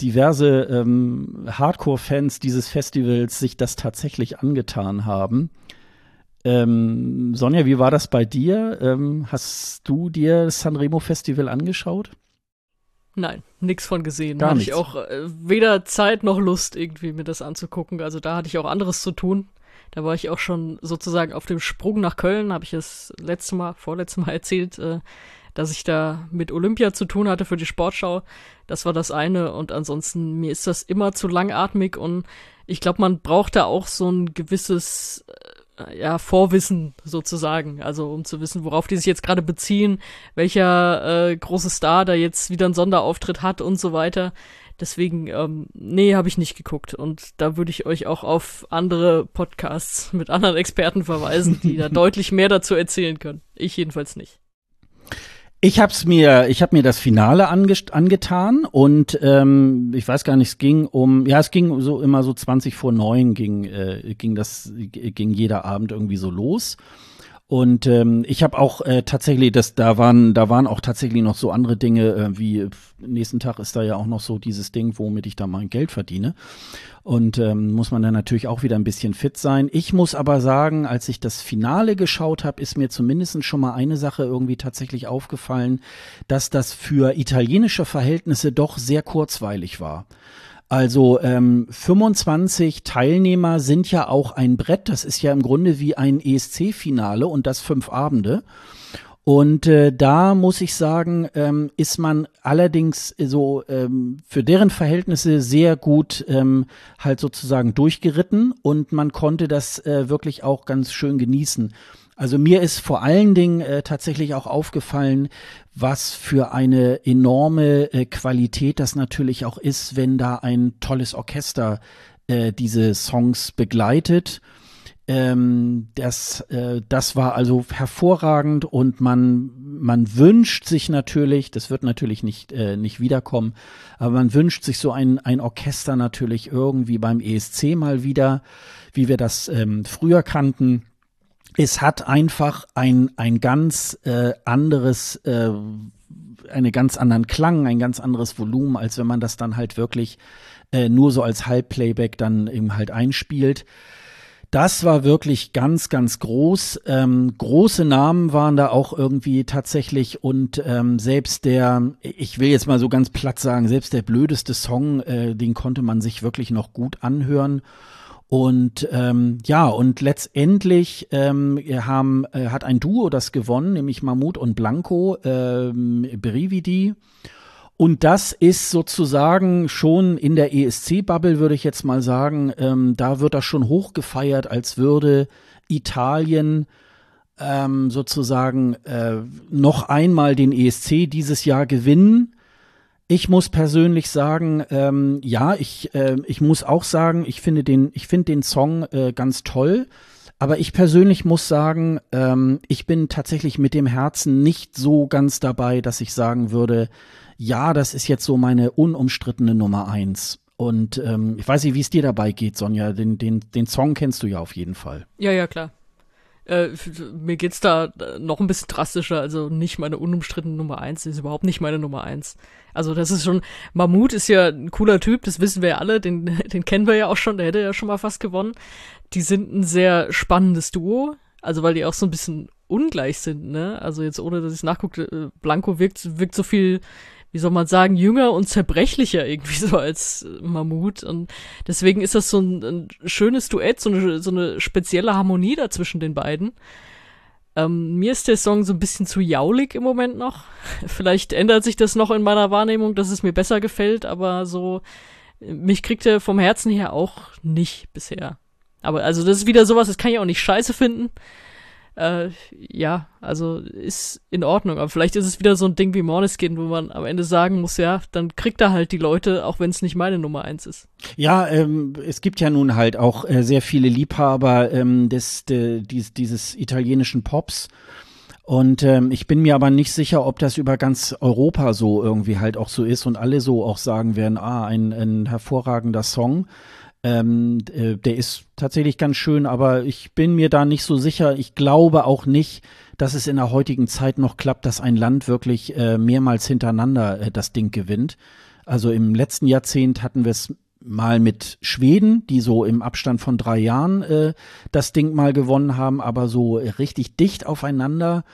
diverse ähm, Hardcore-Fans dieses Festivals sich das tatsächlich angetan haben. Ähm, Sonja, wie war das bei dir? Ähm, hast du dir das Sanremo Festival angeschaut? Nein, nichts von gesehen. Gar da hatte ich auch äh, weder Zeit noch Lust, irgendwie mir das anzugucken. Also da hatte ich auch anderes zu tun. Da war ich auch schon sozusagen auf dem Sprung nach Köln, habe ich es letzte Mal, vorletztes Mal *laughs* erzählt, äh, dass ich da mit Olympia zu tun hatte für die Sportschau. Das war das eine. Und ansonsten, mir ist das immer zu langatmig und ich glaube, man braucht da auch so ein gewisses äh, ja, Vorwissen sozusagen. Also um zu wissen, worauf die sich jetzt gerade beziehen, welcher äh, große Star da jetzt wieder einen Sonderauftritt hat und so weiter. Deswegen, ähm, nee, habe ich nicht geguckt. Und da würde ich euch auch auf andere Podcasts mit anderen Experten verweisen, die da *laughs* deutlich mehr dazu erzählen können. Ich jedenfalls nicht. Ich hab's mir, ich habe mir das Finale ange angetan und ähm, ich weiß gar nicht, es ging um, ja, es ging so immer so 20 vor neun ging, äh, ging das, ging jeder Abend irgendwie so los. Und ähm, ich habe auch äh, tatsächlich, das, da waren, da waren auch tatsächlich noch so andere Dinge, äh, wie nächsten Tag ist da ja auch noch so dieses Ding, womit ich da mein Geld verdiene. Und ähm, muss man dann natürlich auch wieder ein bisschen fit sein. Ich muss aber sagen, als ich das Finale geschaut habe, ist mir zumindest schon mal eine Sache irgendwie tatsächlich aufgefallen, dass das für italienische Verhältnisse doch sehr kurzweilig war. Also ähm, 25 Teilnehmer sind ja auch ein Brett. Das ist ja im Grunde wie ein ESC-Finale und das fünf Abende. Und äh, da muss ich sagen, ähm, ist man allerdings so ähm, für deren Verhältnisse sehr gut ähm, halt sozusagen durchgeritten und man konnte das äh, wirklich auch ganz schön genießen. Also mir ist vor allen Dingen äh, tatsächlich auch aufgefallen, was für eine enorme äh, Qualität das natürlich auch ist, wenn da ein tolles Orchester äh, diese Songs begleitet. Ähm, das, äh, das war also hervorragend und man, man wünscht sich natürlich, das wird natürlich nicht, äh, nicht wiederkommen, aber man wünscht sich so ein, ein Orchester natürlich irgendwie beim ESC mal wieder, wie wir das ähm, früher kannten es hat einfach ein, ein ganz äh, anderes, äh, einen ganz anderen Klang, ein ganz anderes Volumen, als wenn man das dann halt wirklich äh, nur so als Halbplayback dann eben halt einspielt. Das war wirklich ganz, ganz groß. Ähm, große Namen waren da auch irgendwie tatsächlich und ähm, selbst der, ich will jetzt mal so ganz platt sagen, selbst der blödeste Song, äh, den konnte man sich wirklich noch gut anhören. Und ähm, ja, und letztendlich ähm, haben, äh, hat ein Duo das gewonnen, nämlich Mahmoud und Blanco, ähm, Brividi. Und das ist sozusagen schon in der ESC-Bubble, würde ich jetzt mal sagen, ähm, da wird das schon hochgefeiert, als würde Italien ähm, sozusagen äh, noch einmal den ESC dieses Jahr gewinnen. Ich muss persönlich sagen, ähm, ja, ich, äh, ich muss auch sagen, ich finde den, ich finde den Song äh, ganz toll. Aber ich persönlich muss sagen, ähm, ich bin tatsächlich mit dem Herzen nicht so ganz dabei, dass ich sagen würde, ja, das ist jetzt so meine unumstrittene Nummer eins. Und ähm, ich weiß nicht, wie es dir dabei geht, Sonja. Den, den, den Song kennst du ja auf jeden Fall. Ja, ja, klar. Äh, mir geht's da noch ein bisschen drastischer, also nicht meine unumstrittene Nummer eins, ist überhaupt nicht meine Nummer eins. Also das ist schon, Mammut ist ja ein cooler Typ, das wissen wir ja alle, den, *laughs* den kennen wir ja auch schon, der hätte ja schon mal fast gewonnen. Die sind ein sehr spannendes Duo, also weil die auch so ein bisschen ungleich sind, ne? Also jetzt ohne, dass ich nachgucke, äh, Blanco wirkt, wirkt so viel wie soll man sagen, jünger und zerbrechlicher irgendwie so als Mammut. Und deswegen ist das so ein, ein schönes Duett, so eine, so eine spezielle Harmonie da zwischen den beiden. Ähm, mir ist der Song so ein bisschen zu jaulig im Moment noch. *laughs* Vielleicht ändert sich das noch in meiner Wahrnehmung, dass es mir besser gefällt, aber so, mich kriegt er vom Herzen her auch nicht bisher. Aber also das ist wieder sowas, das kann ich auch nicht scheiße finden. Äh, ja, also ist in Ordnung. Aber vielleicht ist es wieder so ein Ding wie Morniskin, wo man am Ende sagen muss, ja, dann kriegt er halt die Leute, auch wenn es nicht meine Nummer eins ist. Ja, ähm, es gibt ja nun halt auch äh, sehr viele Liebhaber ähm, des, de, dies, dieses italienischen Pops. Und ähm, ich bin mir aber nicht sicher, ob das über ganz Europa so irgendwie halt auch so ist und alle so auch sagen werden, ah, ein, ein hervorragender Song. Ähm, äh, der ist tatsächlich ganz schön, aber ich bin mir da nicht so sicher. Ich glaube auch nicht, dass es in der heutigen Zeit noch klappt, dass ein Land wirklich äh, mehrmals hintereinander äh, das Ding gewinnt. Also im letzten Jahrzehnt hatten wir es mal mit Schweden, die so im Abstand von drei Jahren äh, das Ding mal gewonnen haben, aber so richtig dicht aufeinander,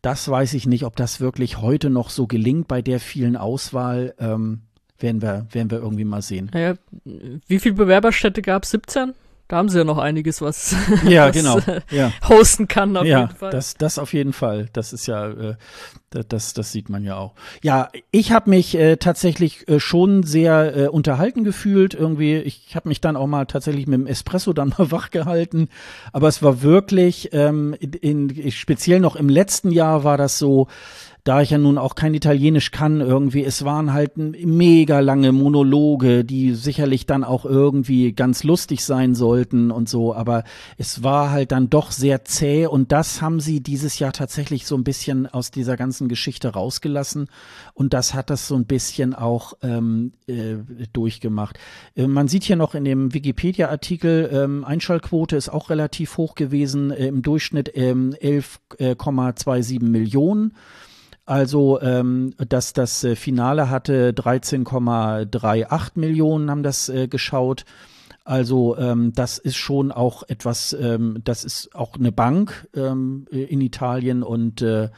das weiß ich nicht, ob das wirklich heute noch so gelingt bei der vielen Auswahl. Ähm, werden wir, werden wir irgendwie mal sehen. Naja, wie viele Bewerberstädte gab es? 17? Da haben sie ja noch einiges, was, *laughs* ja, was genau. äh, Ja. hosten kann auf ja, jeden Fall. Das, das auf jeden Fall. Das ist ja, äh, da- das, das sieht man ja auch. Ja, ich habe mich äh, tatsächlich äh, schon sehr äh, unterhalten gefühlt. Irgendwie, ich habe mich dann auch mal tatsächlich mit dem Espresso dann mal *laughs* wach gehalten. Aber es war wirklich, ähm, in, in, speziell noch im letzten Jahr war das so, da ich ja nun auch kein Italienisch kann, irgendwie, es waren halt mega lange Monologe, die sicherlich dann auch irgendwie ganz lustig sein sollten und so, aber es war halt dann doch sehr zäh und das haben sie dieses Jahr tatsächlich so ein bisschen aus dieser ganzen Geschichte rausgelassen und das hat das so ein bisschen auch ähm, äh, durchgemacht. Äh, man sieht hier noch in dem Wikipedia-Artikel, ähm, Einschaltquote ist auch relativ hoch gewesen, äh, im Durchschnitt ähm, 11,27 Millionen. Also ähm, dass das äh, Finale hatte 13,38 Millionen haben das äh, geschaut. Also ähm, das ist schon auch etwas, ähm, das ist auch eine Bank ähm, in Italien und äh,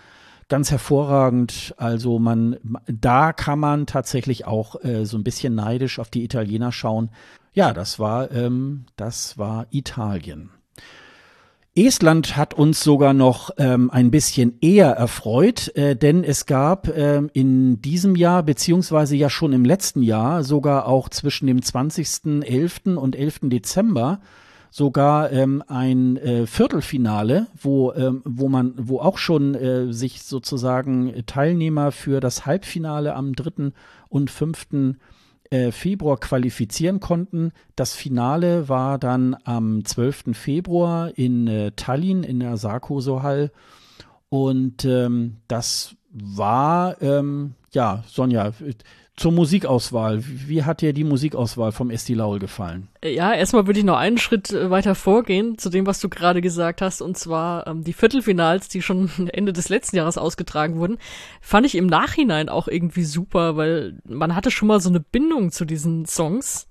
ganz hervorragend. Also man, da kann man tatsächlich auch äh, so ein bisschen neidisch auf die Italiener schauen. Ja, das war, ähm, das war Italien. Estland hat uns sogar noch ähm, ein bisschen eher erfreut, äh, denn es gab ähm, in diesem Jahr, beziehungsweise ja schon im letzten Jahr, sogar auch zwischen dem 20.11. und 11. Dezember, sogar ähm, ein äh, Viertelfinale, wo, ähm, wo man, wo auch schon äh, sich sozusagen Teilnehmer für das Halbfinale am 3. und 5 äh, Februar qualifizieren konnten. Das Finale war dann am 12. Februar in äh, Tallinn in der Sarkoso Hall. Und ähm, das war, ähm, ja, Sonja, zur Musikauswahl. Wie, hat dir die Musikauswahl vom Esti Laul gefallen? Ja, erstmal würde ich noch einen Schritt äh, weiter vorgehen zu dem, was du gerade gesagt hast, und zwar ähm, die Viertelfinals, die schon *laughs* Ende des letzten Jahres ausgetragen wurden, fand ich im Nachhinein auch irgendwie super, weil man hatte schon mal so eine Bindung zu diesen Songs,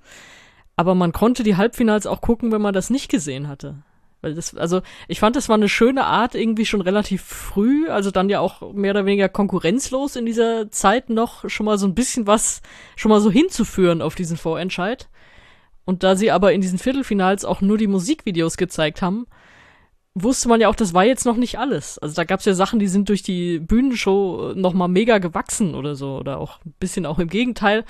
aber man konnte die Halbfinals auch gucken, wenn man das nicht gesehen hatte. Weil das, also ich fand, das war eine schöne Art, irgendwie schon relativ früh, also dann ja auch mehr oder weniger konkurrenzlos in dieser Zeit noch schon mal so ein bisschen was schon mal so hinzuführen auf diesen Vorentscheid. Und da sie aber in diesen Viertelfinals auch nur die Musikvideos gezeigt haben, wusste man ja auch, das war jetzt noch nicht alles. Also da gab's ja Sachen, die sind durch die Bühnenshow noch mal mega gewachsen oder so oder auch ein bisschen auch im Gegenteil.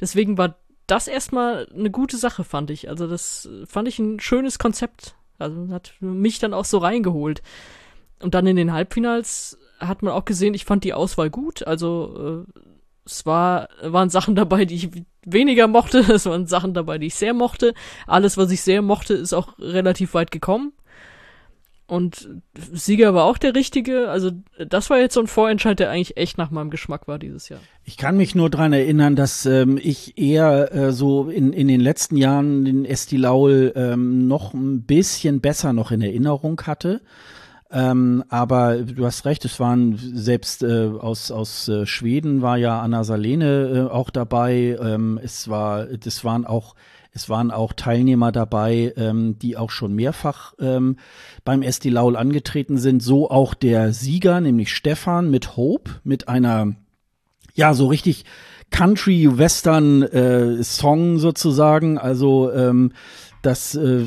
Deswegen war das erstmal eine gute Sache, fand ich. Also das fand ich ein schönes Konzept. Also hat mich dann auch so reingeholt. Und dann in den Halbfinals hat man auch gesehen, ich fand die Auswahl gut. Also äh, es war, waren Sachen dabei, die ich weniger mochte, *laughs* es waren Sachen dabei, die ich sehr mochte. Alles, was ich sehr mochte, ist auch relativ weit gekommen. Und Sieger war auch der richtige. Also das war jetzt so ein Vorentscheid, der eigentlich echt nach meinem Geschmack war dieses Jahr. Ich kann mich nur dran erinnern, dass ähm, ich eher äh, so in, in den letzten Jahren den Esti Laul ähm, noch ein bisschen besser noch in Erinnerung hatte. Ähm, aber du hast recht, es waren selbst äh, aus, aus äh, Schweden war ja Anna Salene äh, auch dabei. Ähm, es war, das waren auch es waren auch Teilnehmer dabei, ähm, die auch schon mehrfach ähm, beim Esti Laul angetreten sind. So auch der Sieger, nämlich Stefan mit Hope, mit einer, ja, so richtig Country-Western-Song sozusagen. Also ähm, das, äh,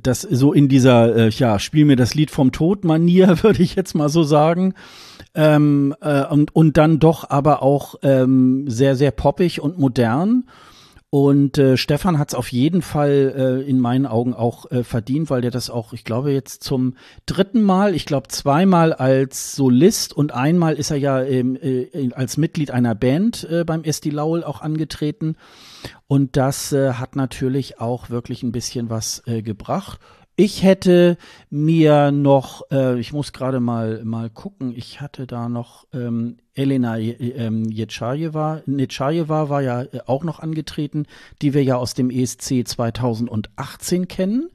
das so in dieser, äh, ja, spiel mir das Lied vom Tod-Manier, *laughs* würde ich jetzt mal so sagen. Ähm, äh, und, und dann doch aber auch ähm, sehr, sehr poppig und modern. Und äh, Stefan hat es auf jeden Fall äh, in meinen Augen auch äh, verdient, weil der das auch, ich glaube, jetzt zum dritten Mal, ich glaube zweimal als Solist und einmal ist er ja ähm, äh, als Mitglied einer Band äh, beim Esti Laul auch angetreten. Und das äh, hat natürlich auch wirklich ein bisschen was äh, gebracht. Ich hätte mir noch, äh, ich muss gerade mal mal gucken, ich hatte da noch ähm, Elena ähm, Netschajeva war ja äh, auch noch angetreten, die wir ja aus dem ESC 2018 kennen.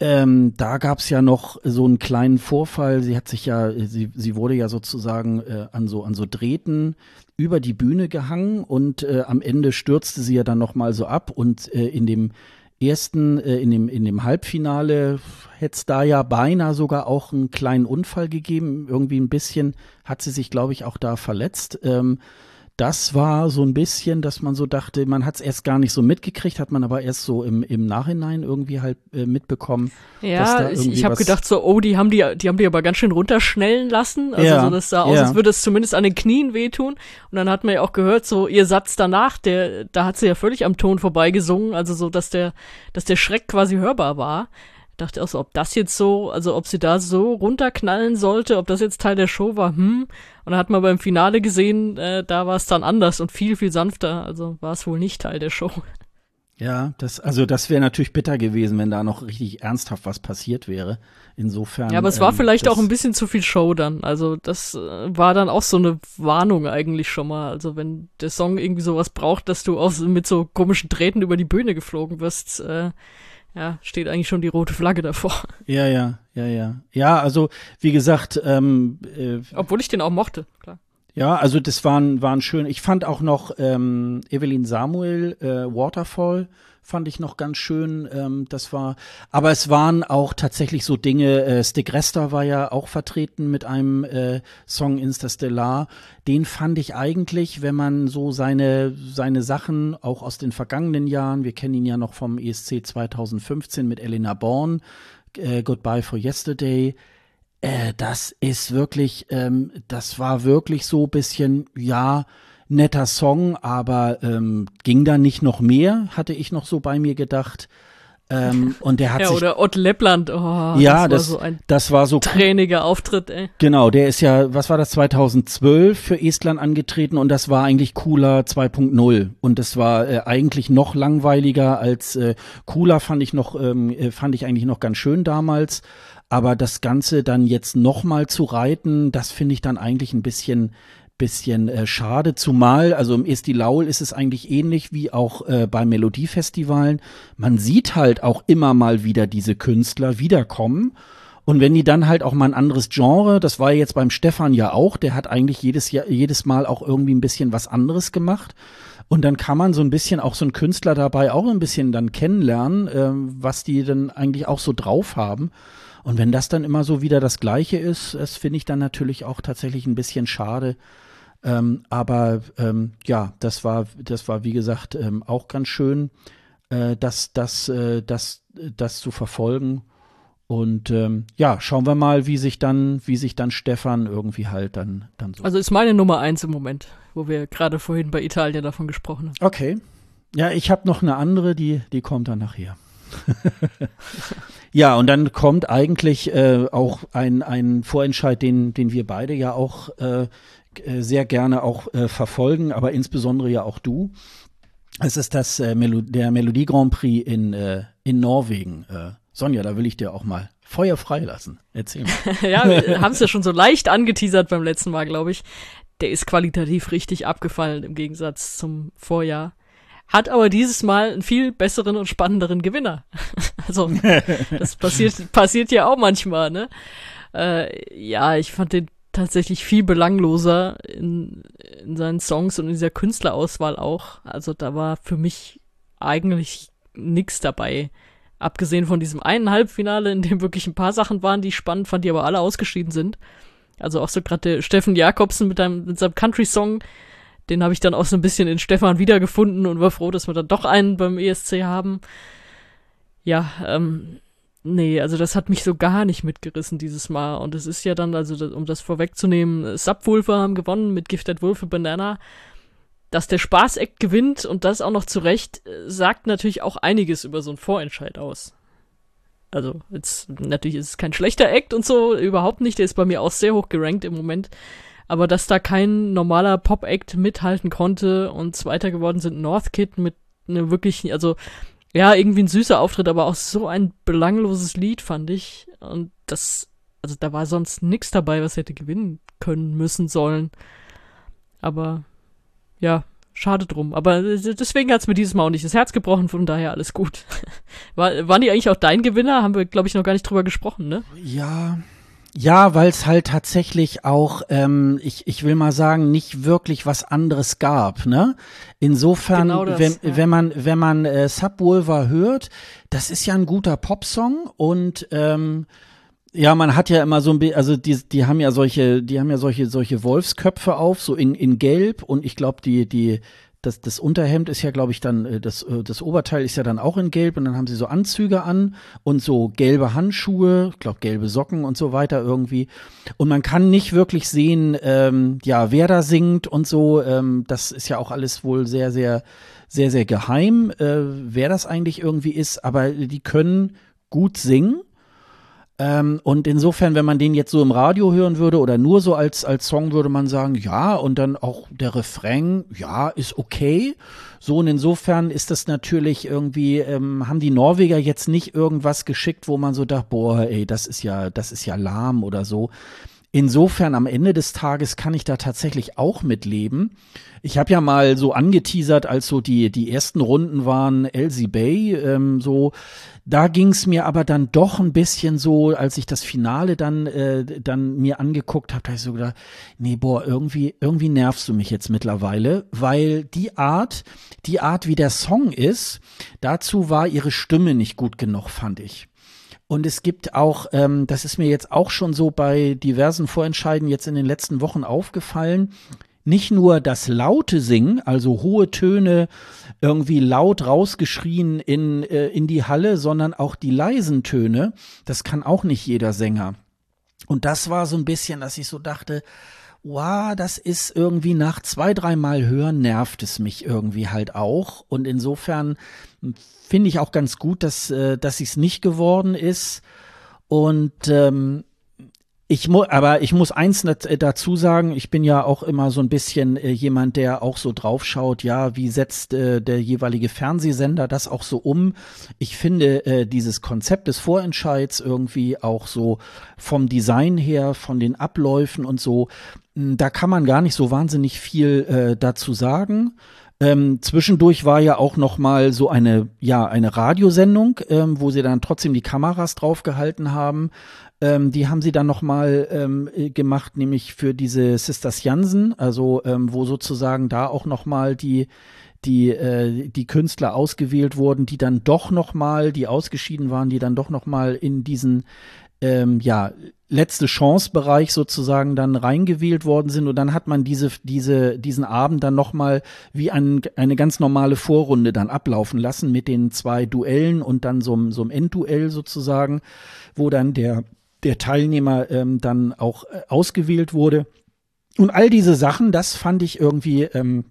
Ähm, da gab's ja noch so einen kleinen Vorfall. Sie hat sich ja, sie, sie wurde ja sozusagen äh, an so an so Drähten über die Bühne gehangen und äh, am Ende stürzte sie ja dann noch mal so ab und äh, in dem ersten, äh, in, dem, in dem Halbfinale hätte es da ja beinahe sogar auch einen kleinen Unfall gegeben. Irgendwie ein bisschen hat sie sich, glaube ich, auch da verletzt. Ähm, das war so ein bisschen, dass man so dachte, man hat es erst gar nicht so mitgekriegt, hat man aber erst so im, im Nachhinein irgendwie halt äh, mitbekommen. Ja, ich, ich habe gedacht so, oh, die haben die, die haben die aber ganz schön runterschnellen lassen. Also ja, so, das sah aus, ja. als würde es zumindest an den Knien wehtun. Und dann hat man ja auch gehört, so ihr Satz danach, der, da hat sie ja völlig am Ton vorbeigesungen, also so, dass der, dass der Schreck quasi hörbar war dachte auch so, ob das jetzt so, also ob sie da so runterknallen sollte, ob das jetzt Teil der Show war, hm. Und dann hat man beim Finale gesehen, äh, da war es dann anders und viel, viel sanfter. Also war es wohl nicht Teil der Show. Ja, das, also das wäre natürlich bitter gewesen, wenn da noch richtig ernsthaft was passiert wäre. Insofern. Ja, aber es war ähm, vielleicht auch ein bisschen zu viel Show dann. Also das äh, war dann auch so eine Warnung eigentlich schon mal. Also wenn der Song irgendwie sowas braucht, dass du auch mit so komischen Drähten über die Bühne geflogen wirst, äh, ja, steht eigentlich schon die rote Flagge davor. Ja, ja, ja, ja. Ja, also wie gesagt, ähm, äh, obwohl ich den auch mochte, klar. Ja, also das waren waren schön. Ich fand auch noch ähm, Evelyn Samuel äh, Waterfall fand ich noch ganz schön. Ähm, das war, aber es waren auch tatsächlich so Dinge. Äh, Stick Resta war ja auch vertreten mit einem äh, Song Interstellar. Den fand ich eigentlich, wenn man so seine seine Sachen auch aus den vergangenen Jahren, wir kennen ihn ja noch vom ESC 2015 mit Elena Born, äh, Goodbye for Yesterday. Äh, das ist wirklich, ähm, das war wirklich so bisschen, ja, netter Song, aber ähm, ging da nicht noch mehr, hatte ich noch so bei mir gedacht. Ähm, *laughs* und der hat ja, oder Ott Leppland, oh, ja, das, das, war so ein das war so träniger Auftritt, ey. Genau, der ist ja, was war das, 2012 für Estland angetreten und das war eigentlich cooler 2.0 und das war äh, eigentlich noch langweiliger als äh, cooler fand ich noch, ähm, äh, fand ich eigentlich noch ganz schön damals, aber das Ganze dann jetzt nochmal zu reiten, das finde ich dann eigentlich ein bisschen bisschen äh, schade, zumal, also im Esti Laul ist es eigentlich ähnlich wie auch äh, bei Melodiefestivalen. Man sieht halt auch immer mal wieder diese Künstler wiederkommen. Und wenn die dann halt auch mal ein anderes Genre, das war jetzt beim Stefan ja auch, der hat eigentlich jedes Jahr, jedes Mal auch irgendwie ein bisschen was anderes gemacht. Und dann kann man so ein bisschen auch so einen Künstler dabei auch ein bisschen dann kennenlernen, äh, was die dann eigentlich auch so drauf haben. Und wenn das dann immer so wieder das Gleiche ist, das finde ich dann natürlich auch tatsächlich ein bisschen schade. Ähm, aber ähm, ja, das war, das war wie gesagt ähm, auch ganz schön, äh, das, das, äh, das, das zu verfolgen. Und ähm, ja, schauen wir mal, wie sich dann, wie sich dann Stefan irgendwie halt dann, dann so. Also ist meine Nummer eins im Moment, wo wir gerade vorhin bei Italien davon gesprochen haben. Okay. Ja, ich habe noch eine andere, die, die kommt dann nachher. ja, und dann kommt eigentlich äh, auch ein, ein Vorentscheid, den, den wir beide ja auch äh, sehr gerne auch äh, verfolgen, aber insbesondere ja auch du. Es ist das äh, Melo der Melodie Grand Prix in, äh, in Norwegen. Äh, Sonja, da will ich dir auch mal Feuer frei lassen. Erzähl mal. *laughs* ja, wir haben es ja schon so leicht angeteasert beim letzten Mal, glaube ich. Der ist qualitativ richtig abgefallen im Gegensatz zum Vorjahr. Hat aber dieses Mal einen viel besseren und spannenderen Gewinner. *laughs* also, *laughs* das passiert, passiert ja auch manchmal, ne? Äh, ja, ich fand den tatsächlich viel belangloser in, in seinen Songs und in dieser Künstlerauswahl auch. Also da war für mich eigentlich nix dabei. Abgesehen von diesem einen Halbfinale, in dem wirklich ein paar Sachen waren, die ich spannend fand, die aber alle ausgeschieden sind. Also auch so gerade der Steffen Jakobsen mit, einem, mit seinem Country-Song, den habe ich dann auch so ein bisschen in Stefan wiedergefunden und war froh, dass wir dann doch einen beim ESC haben. Ja, ähm, Nee, also das hat mich so gar nicht mitgerissen dieses Mal. Und es ist ja dann, also um das vorwegzunehmen, Subwoofer haben gewonnen mit Gifted Wolf Banana. dass der Spaßact gewinnt und das auch noch zu Recht, äh, sagt natürlich auch einiges über so einen Vorentscheid aus. Also, jetzt, natürlich ist es kein schlechter Act und so, überhaupt nicht. Der ist bei mir auch sehr hoch gerankt im Moment. Aber dass da kein normaler Pop-Act mithalten konnte und Zweiter geworden sind Northkid mit einem wirklich, also, ja, irgendwie ein süßer Auftritt, aber auch so ein belangloses Lied, fand ich. Und das, also da war sonst nichts dabei, was hätte gewinnen können, müssen, sollen. Aber ja, schade drum. Aber deswegen hat's mir dieses Mal auch nicht das Herz gebrochen, von daher alles gut. *laughs* War, waren die eigentlich auch dein Gewinner? Haben wir, glaube ich, noch gar nicht drüber gesprochen, ne? Ja. Ja, weil es halt tatsächlich auch, ähm, ich, ich will mal sagen, nicht wirklich was anderes gab. Ne? Insofern, genau das, wenn, ja. wenn man wenn man äh, Subwoofer hört, das ist ja ein guter Popsong und ähm, ja, man hat ja immer so ein bisschen, also die, die haben ja solche, die haben ja solche, solche Wolfsköpfe auf, so in, in Gelb und ich glaube, die, die, das, das Unterhemd ist ja, glaube ich, dann, äh, das, äh, das Oberteil ist ja dann auch in Gelb und dann haben sie so Anzüge an und so gelbe Handschuhe, ich glaube, gelbe Socken und so weiter irgendwie. Und man kann nicht wirklich sehen, ähm, ja, wer da singt und so. Ähm, das ist ja auch alles wohl sehr, sehr, sehr, sehr geheim, äh, wer das eigentlich irgendwie ist, aber die können gut singen ähm, und insofern, wenn man den jetzt so im Radio hören würde oder nur so als, als Song, würde man sagen, ja, und dann auch der Refrain, ja, ist okay. So, und insofern ist das natürlich irgendwie, ähm, haben die Norweger jetzt nicht irgendwas geschickt, wo man so dachte, boah, ey, das ist ja, das ist ja lahm oder so. Insofern am Ende des Tages kann ich da tatsächlich auch mitleben. Ich habe ja mal so angeteasert, als so die die ersten Runden waren Elsie Bay, ähm, so da ging es mir aber dann doch ein bisschen so, als ich das Finale dann äh, dann mir angeguckt habe, da ich so gedacht, nee, boah, irgendwie irgendwie nervst du mich jetzt mittlerweile, weil die Art, die Art wie der Song ist, dazu war ihre Stimme nicht gut genug, fand ich. Und es gibt auch, ähm, das ist mir jetzt auch schon so bei diversen Vorentscheiden jetzt in den letzten Wochen aufgefallen, nicht nur das laute Singen, also hohe Töne irgendwie laut rausgeschrien in, äh, in die Halle, sondern auch die leisen Töne, das kann auch nicht jeder Sänger. Und das war so ein bisschen, dass ich so dachte, wow, das ist irgendwie nach zwei, dreimal hören nervt es mich irgendwie halt auch. Und insofern finde ich auch ganz gut, dass, äh, dass es nicht geworden ist. Und ähm, ich muss, aber ich muss eins äh, dazu sagen, ich bin ja auch immer so ein bisschen äh, jemand, der auch so draufschaut, ja, wie setzt äh, der jeweilige Fernsehsender das auch so um? Ich finde äh, dieses Konzept des Vorentscheids irgendwie auch so vom Design her, von den Abläufen und so, da kann man gar nicht so wahnsinnig viel äh, dazu sagen. Ähm, zwischendurch war ja auch noch mal so eine ja eine Radiosendung, ähm, wo sie dann trotzdem die Kameras draufgehalten haben. Ähm, die haben sie dann noch mal ähm, äh, gemacht, nämlich für diese Sisters Jansen, also ähm, wo sozusagen da auch noch mal die die äh, die Künstler ausgewählt wurden, die dann doch noch mal, die ausgeschieden waren, die dann doch noch mal in diesen ähm, ja letzte Chance-Bereich sozusagen dann reingewählt worden sind und dann hat man diese diese diesen Abend dann noch mal wie ein, eine ganz normale Vorrunde dann ablaufen lassen mit den zwei Duellen und dann so, so einem Endduell sozusagen, wo dann der der Teilnehmer ähm, dann auch äh, ausgewählt wurde. Und all diese Sachen, das fand ich irgendwie ähm,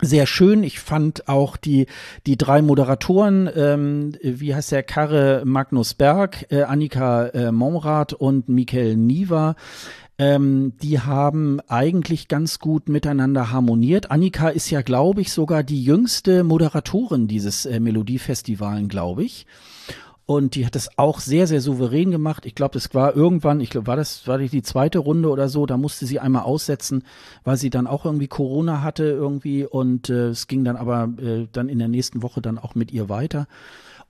sehr schön. Ich fand auch die, die drei Moderatoren, ähm, wie heißt der, Karre Magnus Berg, äh, Annika äh, Momrath und Michael Niva, ähm, die haben eigentlich ganz gut miteinander harmoniert. Annika ist ja, glaube ich, sogar die jüngste Moderatorin dieses äh, Melodiefestivalen, glaube ich. Und die hat es auch sehr, sehr souverän gemacht. Ich glaube, das war irgendwann, ich glaube, war das, war die zweite Runde oder so, da musste sie einmal aussetzen, weil sie dann auch irgendwie Corona hatte irgendwie und äh, es ging dann aber äh, dann in der nächsten Woche dann auch mit ihr weiter.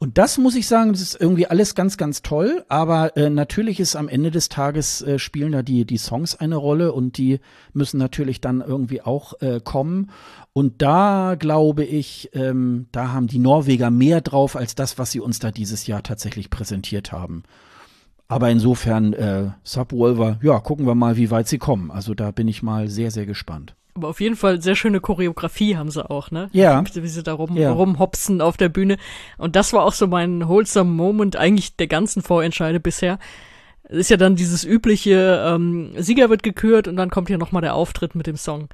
Und das muss ich sagen, das ist irgendwie alles ganz, ganz toll. Aber äh, natürlich ist am Ende des Tages äh, spielen da die, die Songs eine Rolle und die müssen natürlich dann irgendwie auch äh, kommen. Und da glaube ich, ähm, da haben die Norweger mehr drauf als das, was sie uns da dieses Jahr tatsächlich präsentiert haben. Aber insofern, äh, Subwolver, ja, gucken wir mal, wie weit sie kommen. Also da bin ich mal sehr, sehr gespannt. Aber auf jeden Fall sehr schöne Choreografie haben sie auch, ne? Ja. Wie sie da rum, ja. rumhopsen auf der Bühne. Und das war auch so mein wholesome Moment eigentlich der ganzen Vorentscheide bisher. Es ist ja dann dieses übliche, ähm, Sieger wird gekürt und dann kommt hier nochmal der Auftritt mit dem Song.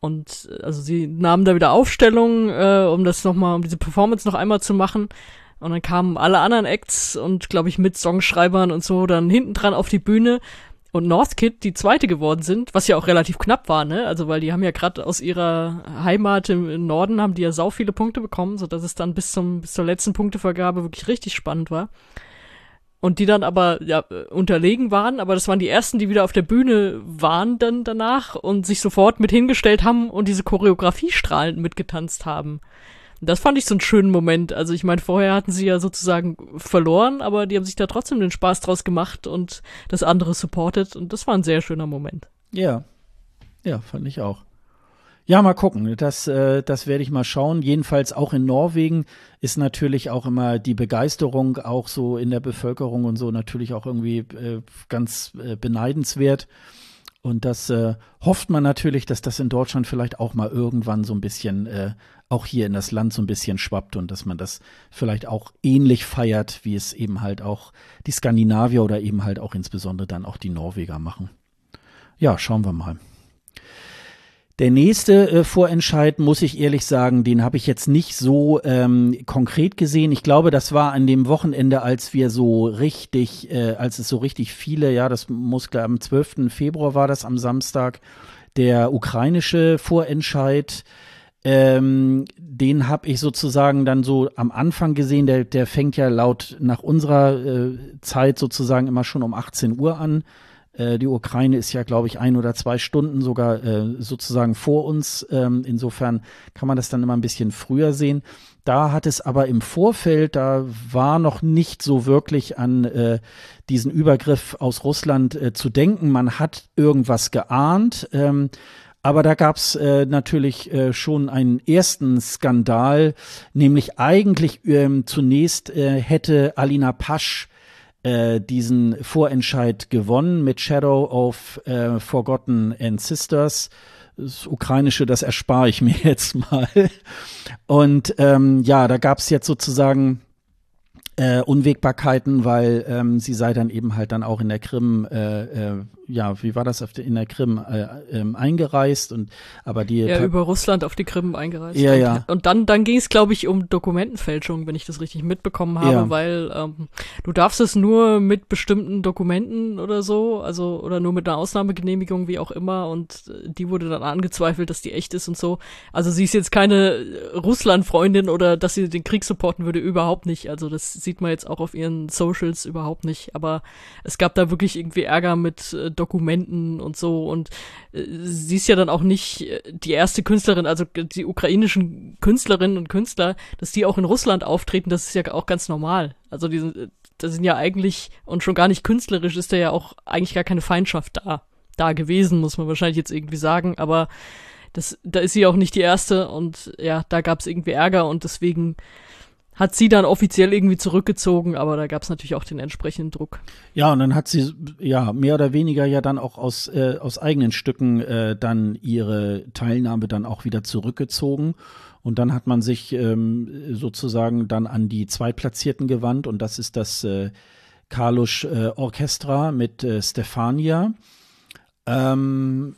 Und äh, also sie nahmen da wieder Aufstellung, äh, um das nochmal, um diese Performance noch einmal zu machen. Und dann kamen alle anderen Acts und glaube ich mit Songschreibern und so dann hinten dran auf die Bühne und Northkid die zweite geworden sind, was ja auch relativ knapp war, ne? Also weil die haben ja gerade aus ihrer Heimat im, Norden haben die ja sau viele Punkte bekommen, so dass es dann bis zum bis zur letzten Punktevergabe wirklich richtig spannend war. Und die dann aber ja unterlegen waren, aber das waren die ersten, die wieder auf der Bühne waren dann danach und sich sofort mit hingestellt haben und diese Choreografie strahlend mitgetanzt haben. Das fand ich so einen schönen Moment. Also ich meine, vorher hatten sie ja sozusagen verloren, aber die haben sich da trotzdem den Spaß draus gemacht und das andere supportet und das war ein sehr schöner Moment. Ja, ja, fand ich auch. Ja, mal gucken. Das, äh, das werde ich mal schauen. Jedenfalls auch in Norwegen ist natürlich auch immer die Begeisterung auch so in der Bevölkerung und so natürlich auch irgendwie äh, ganz äh, beneidenswert. Und das äh, hofft man natürlich, dass das in Deutschland vielleicht auch mal irgendwann so ein bisschen äh, auch hier in das Land so ein bisschen schwappt und dass man das vielleicht auch ähnlich feiert, wie es eben halt auch die Skandinavier oder eben halt auch insbesondere dann auch die Norweger machen. Ja, schauen wir mal. Der nächste äh, Vorentscheid, muss ich ehrlich sagen, den habe ich jetzt nicht so ähm, konkret gesehen. Ich glaube, das war an dem Wochenende, als wir so richtig, äh, als es so richtig viele, ja, das muss klar, am 12. Februar war das am Samstag, der ukrainische Vorentscheid. Ähm, den habe ich sozusagen dann so am Anfang gesehen. Der, der fängt ja laut nach unserer äh, Zeit sozusagen immer schon um 18 Uhr an. Äh, die Ukraine ist ja, glaube ich, ein oder zwei Stunden sogar äh, sozusagen vor uns. Ähm, insofern kann man das dann immer ein bisschen früher sehen. Da hat es aber im Vorfeld, da war noch nicht so wirklich an äh, diesen Übergriff aus Russland äh, zu denken. Man hat irgendwas geahnt. Ähm, aber da gab's äh, natürlich äh, schon einen ersten Skandal, nämlich eigentlich ähm, zunächst äh, hätte Alina Pasch äh, diesen Vorentscheid gewonnen mit Shadow of äh, Forgotten Ancestors. Das Ukrainische, das erspare ich mir *laughs* jetzt mal. Und ähm, ja, da gab es jetzt sozusagen äh, Unwägbarkeiten, weil ähm, sie sei dann eben halt dann auch in der Krim äh, äh, ja, wie war das auf der, in der Krim äh, ähm, eingereist und aber die ja über Russland auf die Krim eingereist. Ja, und, ja. Und dann dann ging es glaube ich um Dokumentenfälschung, wenn ich das richtig mitbekommen habe, ja. weil ähm, du darfst es nur mit bestimmten Dokumenten oder so, also oder nur mit einer Ausnahmegenehmigung wie auch immer und äh, die wurde dann angezweifelt, dass die echt ist und so. Also sie ist jetzt keine äh, Russland-Freundin oder dass sie den Krieg supporten würde überhaupt nicht. Also das sieht man jetzt auch auf ihren Socials überhaupt nicht. Aber es gab da wirklich irgendwie Ärger mit äh, Dokumenten und so. Und äh, sie ist ja dann auch nicht äh, die erste Künstlerin, also die ukrainischen Künstlerinnen und Künstler, dass die auch in Russland auftreten, das ist ja auch ganz normal. Also die sind, das sind ja eigentlich, und schon gar nicht künstlerisch, ist da ja auch eigentlich gar keine Feindschaft da, da gewesen, muss man wahrscheinlich jetzt irgendwie sagen, aber das, da ist sie auch nicht die erste und ja, da gab es irgendwie Ärger und deswegen hat sie dann offiziell irgendwie zurückgezogen, aber da gab es natürlich auch den entsprechenden Druck. Ja, und dann hat sie ja mehr oder weniger ja dann auch aus, äh, aus eigenen Stücken äh, dann ihre Teilnahme dann auch wieder zurückgezogen. Und dann hat man sich ähm, sozusagen dann an die Zweitplatzierten gewandt und das ist das äh, Kalusch äh, Orchestra mit äh, Stefania. Ähm,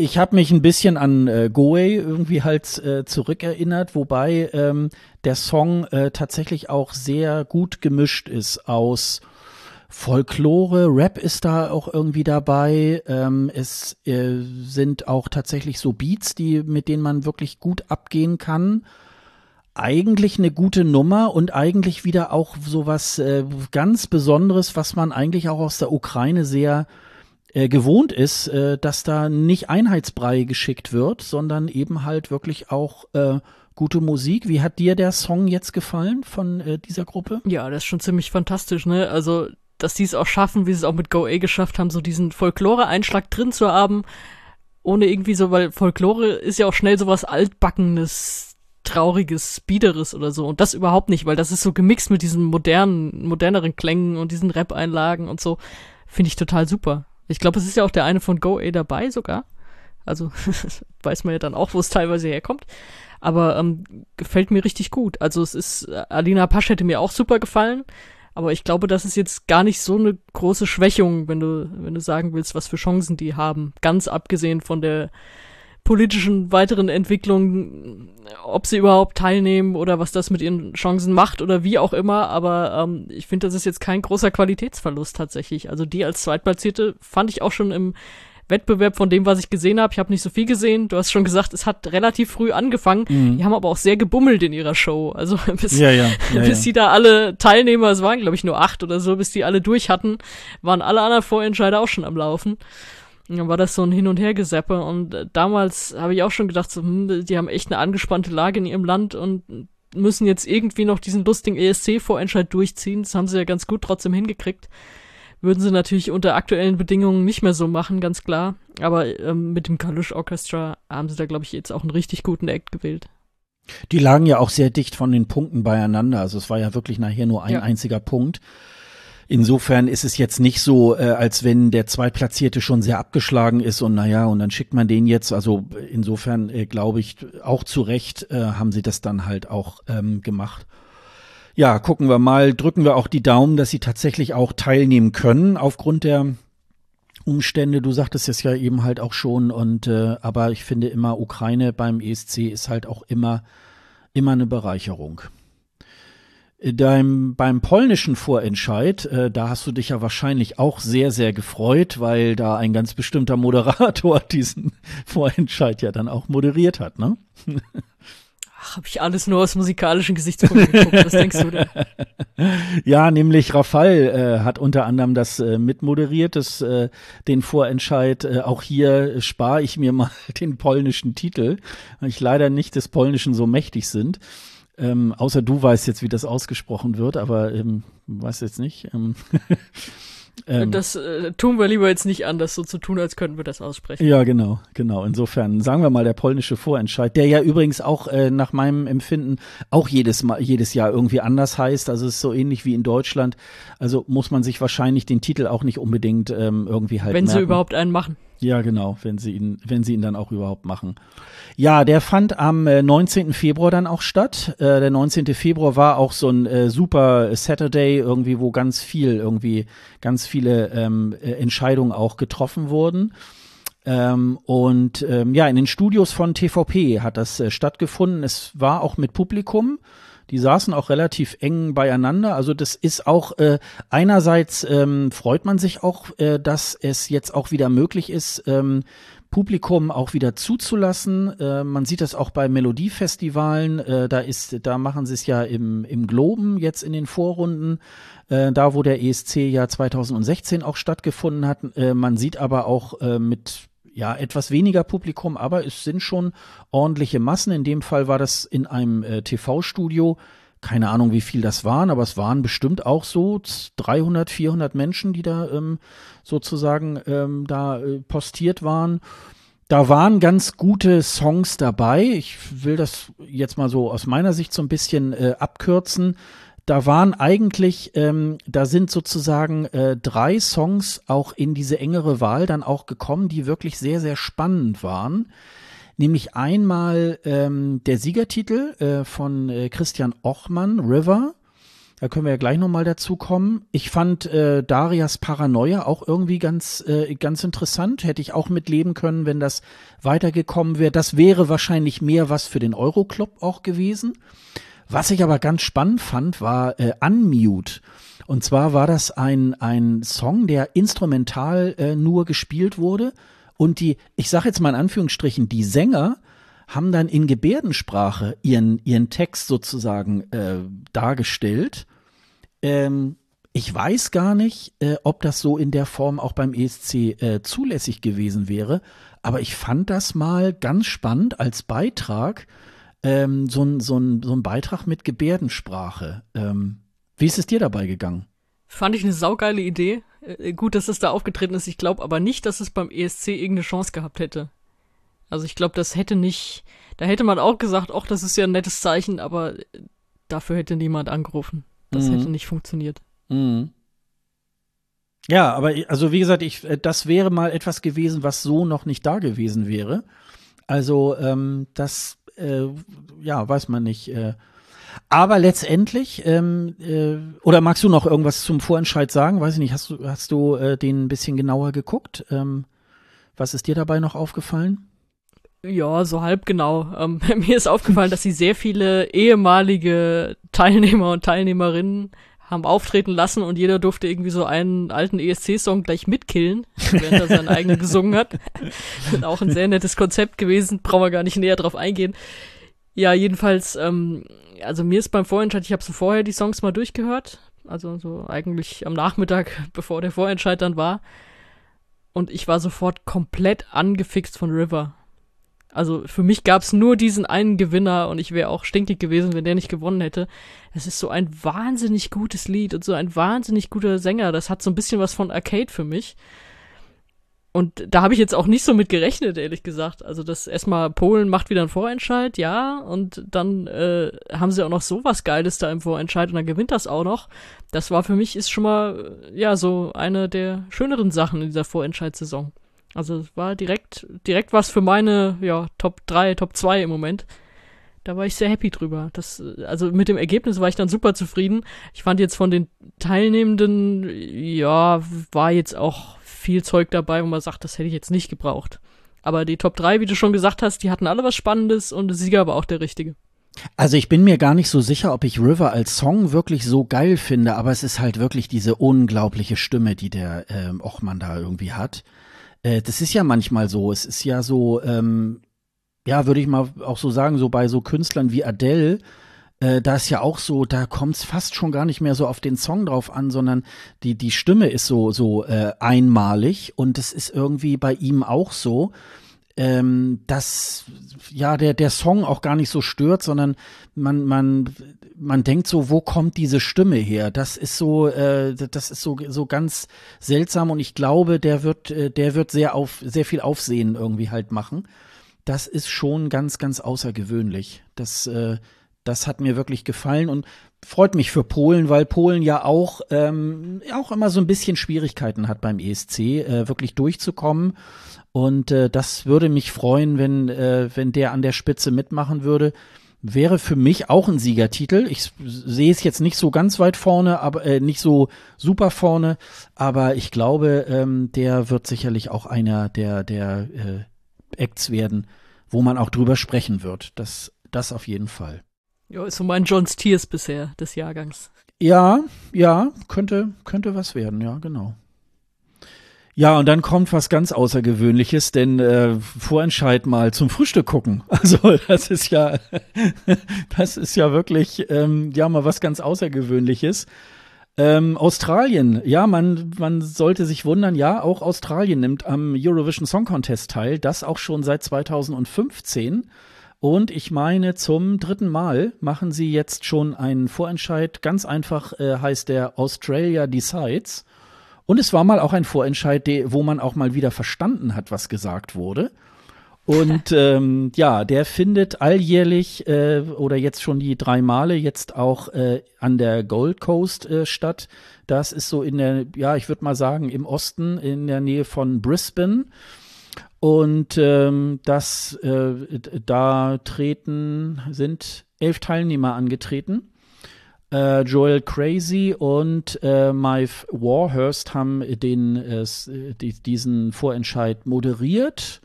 ich habe mich ein bisschen an äh, Goe irgendwie halt äh, zurückerinnert, wobei ähm, der Song äh, tatsächlich auch sehr gut gemischt ist aus Folklore, Rap ist da auch irgendwie dabei. Ähm, es äh, sind auch tatsächlich so Beats, die mit denen man wirklich gut abgehen kann. Eigentlich eine gute Nummer und eigentlich wieder auch so was äh, ganz Besonderes, was man eigentlich auch aus der Ukraine sehr äh, gewohnt ist, äh, dass da nicht Einheitsbrei geschickt wird, sondern eben halt wirklich auch äh, gute Musik. Wie hat dir der Song jetzt gefallen von äh, dieser Gruppe? Ja, das ist schon ziemlich fantastisch, ne? Also, dass die es auch schaffen, wie sie es auch mit Go A geschafft haben, so diesen Folklore-Einschlag drin zu haben, ohne irgendwie so, weil Folklore ist ja auch schnell sowas altbackenes, trauriges, biederes oder so. Und das überhaupt nicht, weil das ist so gemixt mit diesen modernen, moderneren Klängen und diesen Rap-Einlagen und so. Finde ich total super. Ich glaube, es ist ja auch der eine von Go A dabei sogar. Also *laughs* weiß man ja dann auch, wo es teilweise herkommt. Aber ähm, gefällt mir richtig gut. Also es ist, äh, Alina Pasch hätte mir auch super gefallen. Aber ich glaube, das ist jetzt gar nicht so eine große Schwächung, wenn du, wenn du sagen willst, was für Chancen die haben. Ganz abgesehen von der politischen weiteren Entwicklungen, ob sie überhaupt teilnehmen oder was das mit ihren Chancen macht oder wie auch immer. Aber ähm, ich finde, das ist jetzt kein großer Qualitätsverlust tatsächlich. Also die als Zweitplatzierte fand ich auch schon im Wettbewerb von dem, was ich gesehen habe. Ich habe nicht so viel gesehen. Du hast schon gesagt, es hat relativ früh angefangen. Mhm. Die haben aber auch sehr gebummelt in ihrer Show. Also *laughs* bis, ja, ja. Ja, bis die da alle Teilnehmer, es waren glaube ich nur acht oder so, bis die alle durch hatten, waren alle anderen Vorentscheider auch schon am Laufen. Dann war das so ein Hin- und Hergeseppe. Und äh, damals habe ich auch schon gedacht, so, hm, die haben echt eine angespannte Lage in ihrem Land und müssen jetzt irgendwie noch diesen lustigen ESC-Vorentscheid durchziehen. Das haben sie ja ganz gut trotzdem hingekriegt würden sie natürlich unter aktuellen Bedingungen nicht mehr so machen, ganz klar. Aber ähm, mit dem Kalush Orchestra haben sie da, glaube ich, jetzt auch einen richtig guten Act gewählt. Die lagen ja auch sehr dicht von den Punkten beieinander. Also es war ja wirklich nachher nur ein ja. einziger Punkt. Insofern ist es jetzt nicht so, äh, als wenn der Zweitplatzierte schon sehr abgeschlagen ist und naja, und dann schickt man den jetzt. Also insofern äh, glaube ich, auch zu Recht äh, haben sie das dann halt auch ähm, gemacht ja, gucken wir mal, drücken wir auch die Daumen, dass sie tatsächlich auch teilnehmen können aufgrund der Umstände. Du sagtest es ja eben halt auch schon und äh, aber ich finde immer Ukraine beim ESC ist halt auch immer immer eine Bereicherung. Dein, beim polnischen Vorentscheid, äh, da hast du dich ja wahrscheinlich auch sehr, sehr gefreut, weil da ein ganz bestimmter Moderator *laughs* diesen Vorentscheid ja dann auch moderiert hat, ne? Ach, habe ich alles nur aus musikalischen Gesichtspunkten geguckt. Was denkst du denn? *laughs* Ja, nämlich Rafal äh, hat unter anderem das äh, mitmoderiert, das, äh, den Vorentscheid. Äh, auch hier spare ich mir mal *laughs* den polnischen Titel, weil ich leider nicht des Polnischen so mächtig sind. Ähm, außer du weißt jetzt, wie das ausgesprochen wird, aber ähm, weiß jetzt nicht. Ähm *laughs* Ähm, das äh, tun wir lieber jetzt nicht an, das so zu tun, als könnten wir das aussprechen. Ja, genau, genau. Insofern sagen wir mal der polnische Vorentscheid, der ja übrigens auch äh, nach meinem Empfinden auch jedes Mal, jedes Jahr irgendwie anders heißt. Also es ist so ähnlich wie in Deutschland. Also muss man sich wahrscheinlich den Titel auch nicht unbedingt ähm, irgendwie halt. Wenn merken. sie überhaupt einen machen. Ja, genau, wenn sie ihn, wenn sie ihn dann auch überhaupt machen. Ja, der fand am äh, 19. Februar dann auch statt. Äh, der 19. Februar war auch so ein äh, super Saturday irgendwie, wo ganz viel irgendwie, ganz viele ähm, äh, Entscheidungen auch getroffen wurden. Ähm, und ähm, ja, in den Studios von TVP hat das äh, stattgefunden. Es war auch mit Publikum. Die saßen auch relativ eng beieinander. Also das ist auch äh, einerseits ähm, freut man sich auch, äh, dass es jetzt auch wieder möglich ist, ähm, Publikum auch wieder zuzulassen. Äh, man sieht das auch bei Melodiefestivalen. Äh, da ist, da machen sie es ja im, im Globen jetzt in den Vorrunden. Äh, da, wo der ESC ja 2016 auch stattgefunden hat. Äh, man sieht aber auch äh, mit ja, etwas weniger Publikum, aber es sind schon ordentliche Massen. In dem Fall war das in einem äh, TV-Studio. Keine Ahnung, wie viel das waren, aber es waren bestimmt auch so 300, 400 Menschen, die da ähm, sozusagen ähm, da äh, postiert waren. Da waren ganz gute Songs dabei. Ich will das jetzt mal so aus meiner Sicht so ein bisschen äh, abkürzen da waren eigentlich, ähm, da sind sozusagen äh, drei Songs auch in diese engere Wahl dann auch gekommen, die wirklich sehr, sehr spannend waren. Nämlich einmal ähm, der Siegertitel äh, von äh, Christian Ochmann, River. Da können wir ja gleich nochmal dazu kommen. Ich fand äh, Darias Paranoia auch irgendwie ganz, äh, ganz interessant. Hätte ich auch mitleben können, wenn das weitergekommen wäre. Das wäre wahrscheinlich mehr was für den Euroclub auch gewesen. Was ich aber ganz spannend fand, war äh, Unmute. Und zwar war das ein, ein Song, der instrumental äh, nur gespielt wurde. Und die, ich sage jetzt mal in Anführungsstrichen, die Sänger haben dann in Gebärdensprache ihren, ihren Text sozusagen äh, dargestellt. Ähm, ich weiß gar nicht, äh, ob das so in der Form auch beim ESC äh, zulässig gewesen wäre, aber ich fand das mal ganz spannend als Beitrag ähm, so, ein, so, ein, so ein Beitrag mit Gebärdensprache. Ähm, wie ist es dir dabei gegangen? Fand ich eine saugeile Idee. Äh, gut, dass es da aufgetreten ist. Ich glaube aber nicht, dass es beim ESC irgendeine Chance gehabt hätte. Also ich glaube, das hätte nicht. Da hätte man auch gesagt, ach, das ist ja ein nettes Zeichen, aber dafür hätte niemand angerufen. Das mhm. hätte nicht funktioniert. Mhm. Ja, aber also wie gesagt, ich, äh, das wäre mal etwas gewesen, was so noch nicht da gewesen wäre. Also ähm, das äh, ja, weiß man nicht. Äh. Aber letztendlich, ähm, äh, oder magst du noch irgendwas zum Vorentscheid sagen? Weiß ich nicht, hast du, hast du äh, den ein bisschen genauer geguckt? Ähm, was ist dir dabei noch aufgefallen? Ja, so halb genau. Ähm, *laughs* mir ist aufgefallen, dass sie sehr viele ehemalige Teilnehmer und Teilnehmerinnen haben auftreten lassen und jeder durfte irgendwie so einen alten ESC-Song gleich mitkillen, während er seinen eigenen *laughs* gesungen hat. auch ein sehr nettes Konzept gewesen, brauchen wir gar nicht näher drauf eingehen. Ja, jedenfalls, ähm, also mir ist beim Vorentscheid, ich habe so vorher die Songs mal durchgehört, also so eigentlich am Nachmittag, *laughs* bevor der Vorentscheid dann war. Und ich war sofort komplett angefixt von River. Also für mich gab es nur diesen einen Gewinner und ich wäre auch stinkig gewesen, wenn der nicht gewonnen hätte. Es ist so ein wahnsinnig gutes Lied und so ein wahnsinnig guter Sänger. Das hat so ein bisschen was von Arcade für mich. Und da habe ich jetzt auch nicht so mit gerechnet, ehrlich gesagt. Also, dass erstmal Polen macht wieder einen Vorentscheid, ja, und dann äh, haben sie auch noch so was Geiles da im Vorentscheid und dann gewinnt das auch noch. Das war für mich ist schon mal, ja, so eine der schöneren Sachen in dieser Vorentscheidssaison. Also es war direkt, direkt was für meine, ja, Top 3, Top 2 im Moment. Da war ich sehr happy drüber. Das, also mit dem Ergebnis war ich dann super zufrieden. Ich fand jetzt von den Teilnehmenden, ja, war jetzt auch viel Zeug dabei, wo man sagt, das hätte ich jetzt nicht gebraucht. Aber die Top 3, wie du schon gesagt hast, die hatten alle was Spannendes und der Sieger war auch der richtige. Also ich bin mir gar nicht so sicher, ob ich River als Song wirklich so geil finde, aber es ist halt wirklich diese unglaubliche Stimme, die der ähm, Ochmann da irgendwie hat. Äh, das ist ja manchmal so. Es ist ja so, ähm, ja, würde ich mal auch so sagen, so bei so Künstlern wie Adele, äh, da ist ja auch so, da kommt es fast schon gar nicht mehr so auf den Song drauf an, sondern die, die Stimme ist so, so äh, einmalig und es ist irgendwie bei ihm auch so ähm, dass ja der der Song auch gar nicht so stört, sondern man man man denkt so, wo kommt diese Stimme her? Das ist so äh, das ist so so ganz seltsam und ich glaube, der wird äh, der wird sehr auf sehr viel Aufsehen irgendwie halt machen. Das ist schon ganz ganz außergewöhnlich. Das äh, das hat mir wirklich gefallen und freut mich für Polen, weil Polen ja auch ähm, auch immer so ein bisschen Schwierigkeiten hat beim ESC äh, wirklich durchzukommen und äh, das würde mich freuen, wenn, äh, wenn der an der Spitze mitmachen würde. Wäre für mich auch ein Siegertitel. Ich sehe es jetzt nicht so ganz weit vorne, aber äh, nicht so super vorne, aber ich glaube, ähm, der wird sicherlich auch einer der, der äh, Acts werden, wo man auch drüber sprechen wird. Das, das auf jeden Fall. Ja, ist so mein John Steers bisher des Jahrgangs. Ja, ja, könnte, könnte was werden, ja, genau. Ja, und dann kommt was ganz Außergewöhnliches, denn äh, Vorentscheid mal zum Frühstück gucken. *laughs* Also das ist ja, *laughs* das ist ja wirklich ähm, ja mal was ganz Außergewöhnliches. Ähm, Australien, ja, man, man sollte sich wundern, ja, auch Australien nimmt am Eurovision Song Contest teil, das auch schon seit 2015. Und ich meine, zum dritten Mal machen sie jetzt schon einen Vorentscheid. Ganz einfach äh, heißt der Australia Decides. Und es war mal auch ein Vorentscheid, wo man auch mal wieder verstanden hat, was gesagt wurde. Und *laughs* ähm, ja, der findet alljährlich äh, oder jetzt schon die drei Male jetzt auch äh, an der Gold Coast äh, statt. Das ist so in der, ja, ich würde mal sagen, im Osten, in der Nähe von Brisbane. Und ähm, das, äh, da treten, sind elf Teilnehmer angetreten äh, Joel Crazy und äh, Mike Warhurst haben den, äh, die, diesen Vorentscheid moderiert.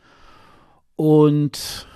Und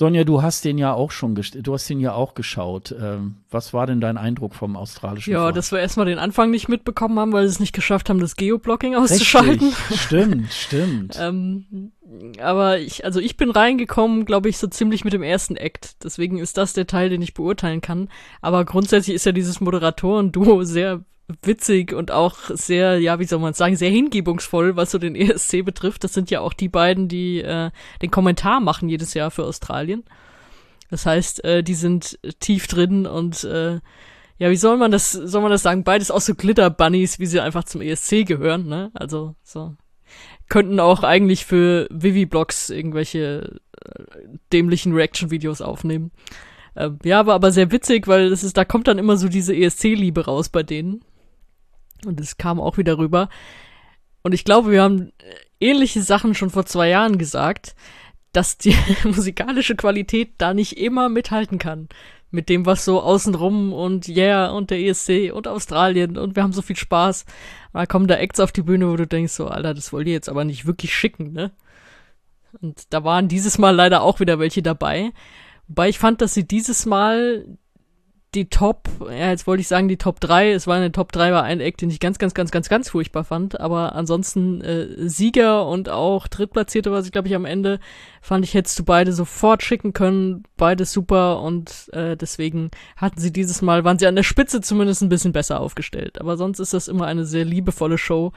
Sonja, du hast den ja auch schon, du hast den ja auch geschaut. Ähm, was war denn dein Eindruck vom australischen? Ja, Vor dass wir erstmal den Anfang nicht mitbekommen haben, weil sie es nicht geschafft haben, das Geoblocking auszuschalten. Richtig. Stimmt, stimmt. *laughs* ähm, aber ich, also ich bin reingekommen, glaube ich, so ziemlich mit dem ersten Act. Deswegen ist das der Teil, den ich beurteilen kann. Aber grundsätzlich ist ja dieses Moderatoren-Duo sehr witzig und auch sehr, ja, wie soll man sagen, sehr hingebungsvoll, was so den ESC betrifft. Das sind ja auch die beiden, die äh, den Kommentar machen jedes Jahr für Australien. Das heißt, äh, die sind tief drin und äh, ja, wie soll man das, soll man das sagen? Beides auch so Glitter-Bunnies, wie sie einfach zum ESC gehören, ne? Also so. Könnten auch eigentlich für Vivi-Blogs irgendwelche äh, dämlichen Reaction-Videos aufnehmen. Äh, ja, war aber sehr witzig, weil das ist, da kommt dann immer so diese ESC-Liebe raus bei denen. Und es kam auch wieder rüber. Und ich glaube, wir haben ähnliche Sachen schon vor zwei Jahren gesagt, dass die *laughs* musikalische Qualität da nicht immer mithalten kann. Mit dem, was so außenrum und yeah und der ESC und Australien und wir haben so viel Spaß. Und da kommen da Acts auf die Bühne, wo du denkst so, Alter, das wollt ihr jetzt aber nicht wirklich schicken, ne? Und da waren dieses Mal leider auch wieder welche dabei. Wobei ich fand, dass sie dieses Mal die Top, ja, jetzt wollte ich sagen die Top 3, es war eine Top 3 war ein Act, den ich ganz, ganz, ganz, ganz, ganz furchtbar fand, aber ansonsten äh, Sieger und auch Drittplatzierte, was ich glaube ich am Ende, fand ich, hättest du beide sofort schicken können, beides super. Und äh, deswegen hatten sie dieses Mal, waren sie an der Spitze zumindest ein bisschen besser aufgestellt, aber sonst ist das immer eine sehr liebevolle Show,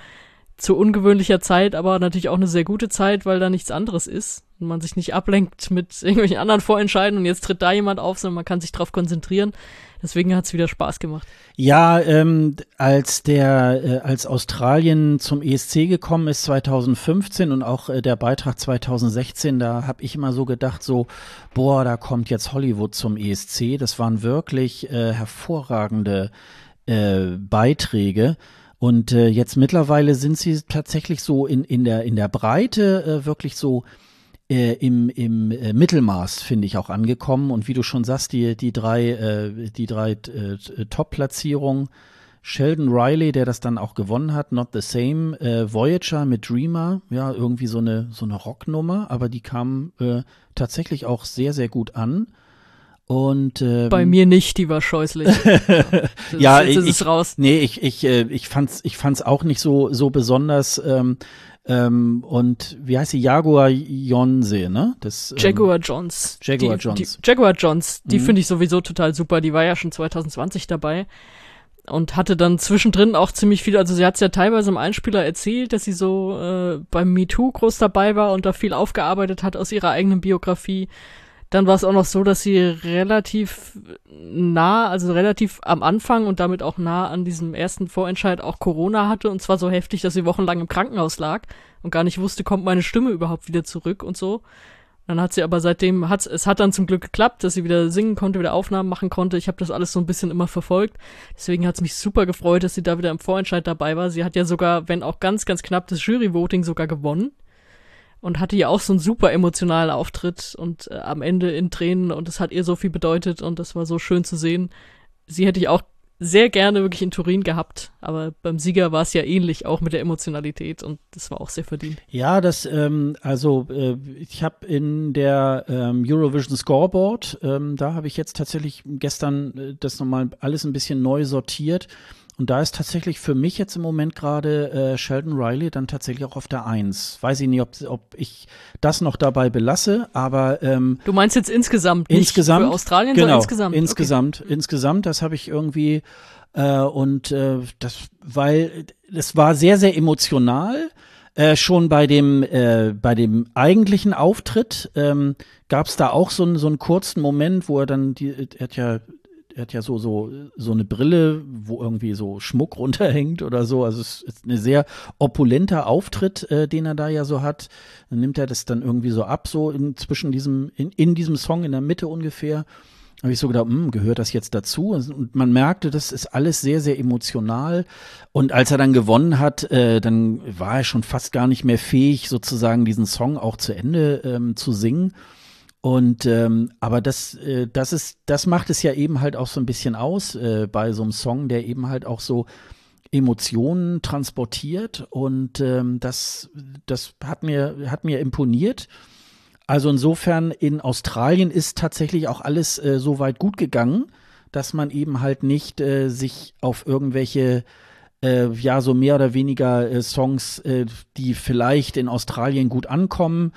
zu ungewöhnlicher Zeit, aber natürlich auch eine sehr gute Zeit, weil da nichts anderes ist und man sich nicht ablenkt mit irgendwelchen anderen Vorentscheiden und jetzt tritt da jemand auf, sondern man kann sich darauf konzentrieren. Deswegen hat es wieder Spaß gemacht. Ja, ähm, als der äh, als Australien zum ESC gekommen ist 2015 und auch äh, der Beitrag 2016, da habe ich immer so gedacht, so boah, da kommt jetzt Hollywood zum ESC. Das waren wirklich äh, hervorragende äh, Beiträge. Und äh, jetzt mittlerweile sind sie tatsächlich so in, in, der, in der Breite äh, wirklich so äh, im, im äh, Mittelmaß, finde ich, auch angekommen. Und wie du schon sagst, die, die drei, äh, die drei äh, Top-Platzierungen. Sheldon Riley, der das dann auch gewonnen hat, Not the Same, äh, Voyager mit Dreamer, ja, irgendwie so eine, so eine Rocknummer, aber die kam äh, tatsächlich auch sehr, sehr gut an. Und ähm, bei mir nicht, die war scheußlich. *laughs* ja, jetzt ist ich, es raus. Nee, ich ich äh, ich fand's ich fand's auch nicht so so besonders ähm, ähm, und wie heißt sie Jaguar Jonse, ne? Das ähm, Jaguar Johns. Jaguar die, Johns. Die, Jaguar Johns, die mhm. finde ich sowieso total super, die war ja schon 2020 dabei und hatte dann zwischendrin auch ziemlich viel, also sie hat es ja teilweise im Einspieler erzählt, dass sie so äh, beim MeToo groß dabei war und da viel aufgearbeitet hat aus ihrer eigenen Biografie dann war es auch noch so, dass sie relativ nah, also relativ am Anfang und damit auch nah an diesem ersten Vorentscheid auch Corona hatte und zwar so heftig, dass sie wochenlang im Krankenhaus lag und gar nicht wusste, kommt meine Stimme überhaupt wieder zurück und so. Dann hat sie aber seitdem, hat's, es hat dann zum Glück geklappt, dass sie wieder singen konnte, wieder Aufnahmen machen konnte. Ich habe das alles so ein bisschen immer verfolgt. Deswegen hat es mich super gefreut, dass sie da wieder im Vorentscheid dabei war. Sie hat ja sogar, wenn auch ganz, ganz knapp, das Jury-Voting sogar gewonnen und hatte ja auch so einen super emotionalen Auftritt und äh, am Ende in Tränen und es hat ihr so viel bedeutet und das war so schön zu sehen. Sie hätte ich auch sehr gerne wirklich in Turin gehabt, aber beim Sieger war es ja ähnlich, auch mit der Emotionalität und das war auch sehr verdient. Ja, das, ähm, also äh, ich habe in der ähm, Eurovision Scoreboard, ähm, da habe ich jetzt tatsächlich gestern äh, das nochmal alles ein bisschen neu sortiert und da ist tatsächlich für mich jetzt im Moment gerade äh, Sheldon Riley dann tatsächlich auch auf der Eins. Weiß ich nicht, ob, ob ich das noch dabei belasse, aber ähm, Du meinst jetzt insgesamt, insgesamt nicht für Australien, genau, sondern insgesamt. Insgesamt, okay. insgesamt, das habe ich irgendwie äh, und äh, das, weil das war sehr, sehr emotional. Äh, schon bei dem äh, bei dem eigentlichen Auftritt ähm, gab es da auch so, so einen kurzen Moment, wo er dann die, er hat ja er hat ja so, so, so eine Brille, wo irgendwie so Schmuck *laughs* runterhängt oder so. Also es ist ein sehr opulenter Auftritt, äh, den er da ja so hat. Dann nimmt er das dann irgendwie so ab, so in, zwischen diesem, in, in diesem Song in der Mitte ungefähr. Habe ich so gedacht, hm, gehört das jetzt dazu? Und man merkte, das ist alles sehr, sehr emotional. Und als er dann gewonnen hat, äh, dann war er schon fast gar nicht mehr fähig, sozusagen diesen Song auch zu Ende ähm, zu singen. Und ähm, aber das, äh, das ist, das macht es ja eben halt auch so ein bisschen aus äh, bei so einem Song, der eben halt auch so Emotionen transportiert und ähm, das, das hat mir, hat mir imponiert. Also insofern in Australien ist tatsächlich auch alles äh, so weit gut gegangen, dass man eben halt nicht äh, sich auf irgendwelche äh, ja so mehr oder weniger äh, Songs, äh, die vielleicht in Australien gut ankommen,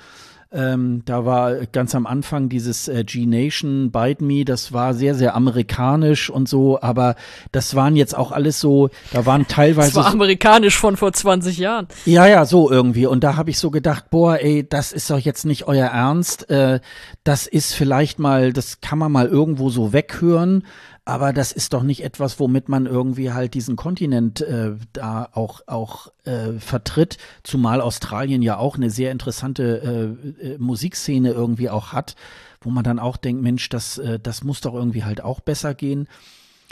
ähm, da war ganz am Anfang dieses äh, G-Nation Bite Me, das war sehr, sehr amerikanisch und so, aber das waren jetzt auch alles so, da waren teilweise. *laughs* Das war amerikanisch von vor 20 Jahren. Ja, ja, so irgendwie. Und da habe ich so gedacht, boah, ey, das ist doch jetzt nicht euer Ernst. Äh, das ist vielleicht mal, das kann man mal irgendwo so weghören aber das ist doch nicht etwas, womit man irgendwie halt diesen Kontinent äh, da auch, auch äh, vertritt, zumal Australien ja auch eine sehr interessante äh, äh, Musikszene irgendwie auch hat, wo man dann auch denkt, Mensch, das, äh, das muss doch irgendwie halt auch besser gehen.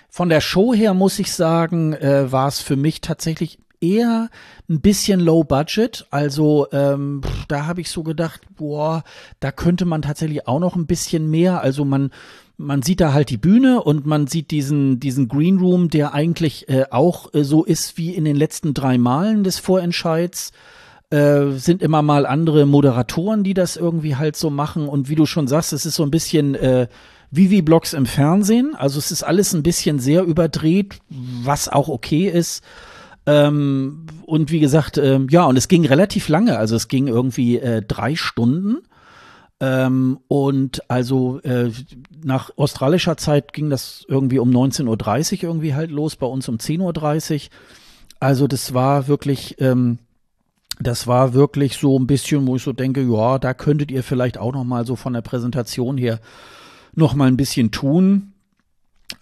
Von der Show her muss ich sagen, äh, war es für mich tatsächlich eher ein bisschen low budget. Also ähm, da habe ich so gedacht, boah, da könnte man tatsächlich auch noch ein bisschen mehr. Also man man sieht da halt die Bühne und man sieht diesen, diesen Green Room, der eigentlich äh, auch äh, so ist wie in den letzten drei Malen des Vorentscheids. Äh, sind immer mal andere Moderatoren, die das irgendwie halt so machen. Und wie du schon sagst, es ist so ein bisschen äh, Vivi-Blogs im Fernsehen. Also es ist alles ein bisschen sehr überdreht, was auch okay ist. Ähm, und wie gesagt, ähm, ja, und es ging relativ lange. Also es ging irgendwie äh, drei Stunden. Ähm, und also äh, nach australischer Zeit ging das irgendwie um 19.30 Uhr irgendwie halt los, bei uns um 10.30 Uhr. Also das war wirklich, ähm, das war wirklich so ein bisschen, wo ich so denke, ja, da könntet ihr vielleicht auch noch mal so von der Präsentation her noch mal ein bisschen tun.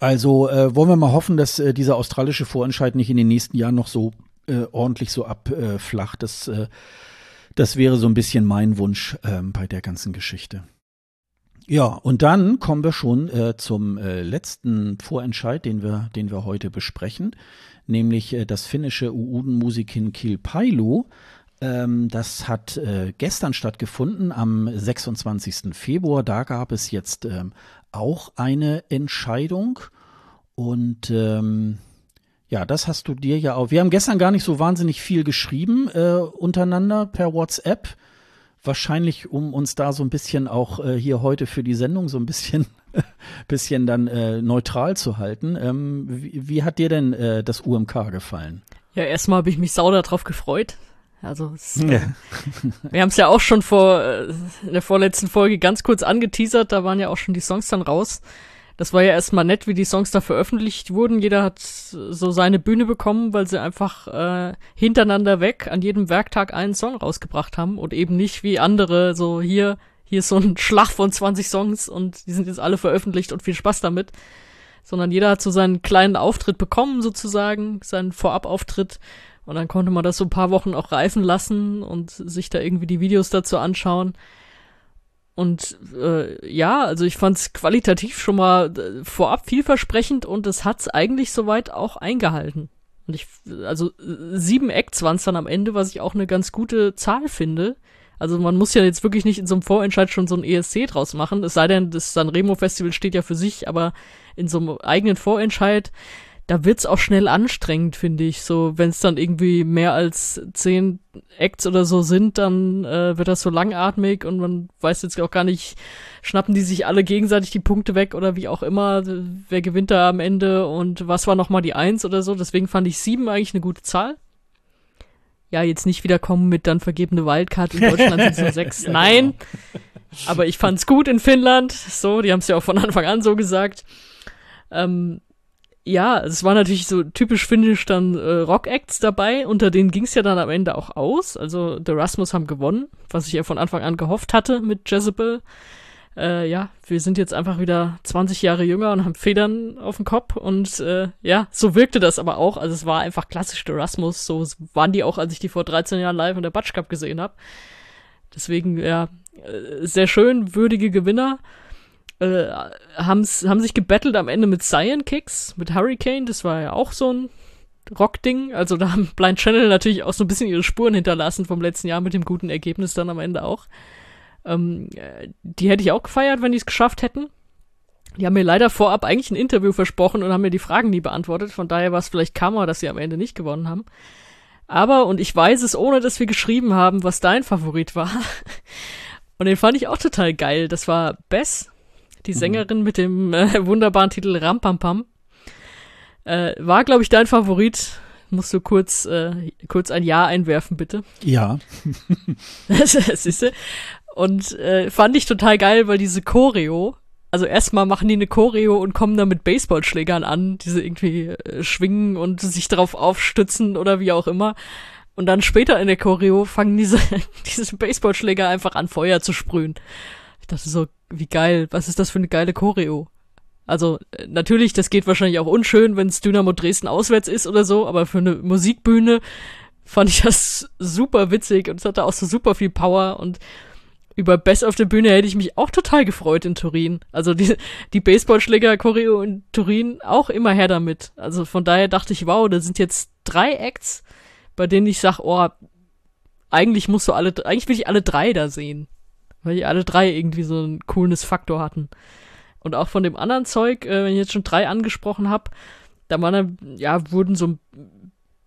Also äh, wollen wir mal hoffen, dass äh, dieser australische Vorentscheid nicht in den nächsten Jahren noch so äh, ordentlich so abflacht. das, äh, das wäre so ein bisschen mein Wunsch ähm, bei der ganzen Geschichte. Ja, und dann kommen wir schon äh, zum äh, letzten Vorentscheid, den wir, den wir heute besprechen, nämlich äh, das finnische Uuden-Musikin Kilpailu ähm, das hat äh, gestern stattgefunden, am 26. Februar. Da gab es jetzt ähm, auch eine Entscheidung. Und ähm, ja, das hast du dir ja auch. Wir haben gestern gar nicht so wahnsinnig viel geschrieben äh, untereinander per WhatsApp. Wahrscheinlich, um uns da so ein bisschen auch äh, hier heute für die Sendung so ein bisschen, *laughs* bisschen dann äh, neutral zu halten. Ähm, wie, wie, hat dir denn äh, das UMK gefallen? Ja, erstmal habe ich mich sauer darauf gefreut. Also es, ja. wir haben es ja auch schon vor äh, in der vorletzten Folge ganz kurz angeteasert, da waren ja auch schon die Songs dann raus. Das war ja erstmal nett, wie die Songs da veröffentlicht wurden. Jeder hat so seine Bühne bekommen, weil sie einfach äh, hintereinander weg an jedem Werktag einen Song rausgebracht haben und eben nicht wie andere so hier hier ist so ein Schlag von 20 Songs und die sind jetzt alle veröffentlicht und viel Spaß damit. Sondern jeder hat so seinen kleinen Auftritt bekommen, sozusagen, seinen Vorabauftritt und dann konnte man das so ein paar Wochen auch reifen lassen und sich da irgendwie die Videos dazu anschauen. Und äh, ja, also ich fand es qualitativ schon mal äh, vorab vielversprechend und es hat's eigentlich soweit auch eingehalten. Und ich, also sieben Acts waren dann am Ende, was ich auch eine ganz gute Zahl finde. Also man muss ja jetzt wirklich nicht in so einem Vorentscheid schon so ein ESC draus machen, es sei denn, das Sanremo Festival steht ja für sich, aber in so einem eigenen Vorentscheid da wird's auch schnell anstrengend, finde ich. So, wenn es dann irgendwie mehr als zehn Acts oder so sind, dann äh, wird das so langatmig und man weiß jetzt auch gar nicht, schnappen die sich alle gegenseitig die Punkte weg oder wie auch immer, wer gewinnt da am Ende und was war nochmal die Eins oder so. Deswegen fand ich sieben eigentlich eine gute Zahl. Ja, jetzt nicht wieder kommen mit dann vergebene Wildcard in Deutschland sind es *laughs* nur sechs. ja, Nein. Genau. Aber ich fand's gut in Finnland. So, die haben es ja auch von Anfang an so gesagt. Ähm, ja, es war natürlich so typisch finnisch dann äh, Rock-Acts dabei, unter denen ging es ja dann am Ende auch aus. Also The Rasmus haben gewonnen, was ich ja von Anfang an gehofft hatte mit Jezebel. Äh, ja, wir sind jetzt einfach wieder 20 Jahre jünger und haben Federn auf dem Kopf und äh, ja, so wirkte das aber auch. Also es war einfach klassisch The Rasmus, so waren die auch, als ich die vor 13 Jahren live in der Batsch Cup gesehen habe. Deswegen, ja, äh, sehr schön, würdige Gewinner äh, haben's, haben sich gebettelt am Ende mit Cyan Kicks, mit Hurricane, das war ja auch so ein Rock-Ding. Also da haben Blind Channel natürlich auch so ein bisschen ihre Spuren hinterlassen vom letzten Jahr mit dem guten Ergebnis dann am Ende auch. Ähm, äh, die hätte ich auch gefeiert, wenn die es geschafft hätten. Die haben mir leider vorab eigentlich ein Interview versprochen und haben mir die Fragen nie beantwortet. Von daher war es vielleicht Kammer, dass sie am Ende nicht gewonnen haben. Aber, und ich weiß es, ohne dass wir geschrieben haben, was dein Favorit war. *laughs* und den fand ich auch total geil. Das war Bess die mhm. Sängerin mhm. mit dem äh, *laughs* wunderbaren Titel Rampampam. Äh, war, glaube ich, dein Favorit. Musst du kurz, äh, kurz ein Ja einwerfen, bitte. Ja. *laughs* Siehste. Und äh, fand ich total geil, weil diese Choreo, also erstmal machen die eine Choreo und kommen dann mit Baseballschlägern an, diese irgendwie äh, schwingen und sich darauf aufstützen oder wie auch immer. Und dann später in der Choreo fangen diese, *laughs* diese Baseballschläger einfach an, Feuer zu sprühen. Ich dachte so, wie geil, was ist das für eine geile Choreo? Also äh, natürlich, das geht wahrscheinlich auch unschön, wenn es Dynamo Dresden auswärts ist oder so, aber für eine Musikbühne fand ich das super witzig und es hatte auch so super viel Power und über Best auf der Bühne hätte ich mich auch total gefreut in Turin. Also die, die Baseballschläger-Choreo in Turin auch immer her damit. Also von daher dachte ich, wow, da sind jetzt drei Acts, bei denen ich sag, oh, eigentlich musst du alle, eigentlich will ich alle drei da sehen weil die alle drei irgendwie so einen cooles Faktor hatten. Und auch von dem anderen Zeug, äh, wenn ich jetzt schon drei angesprochen habe, da waren ja, wurden so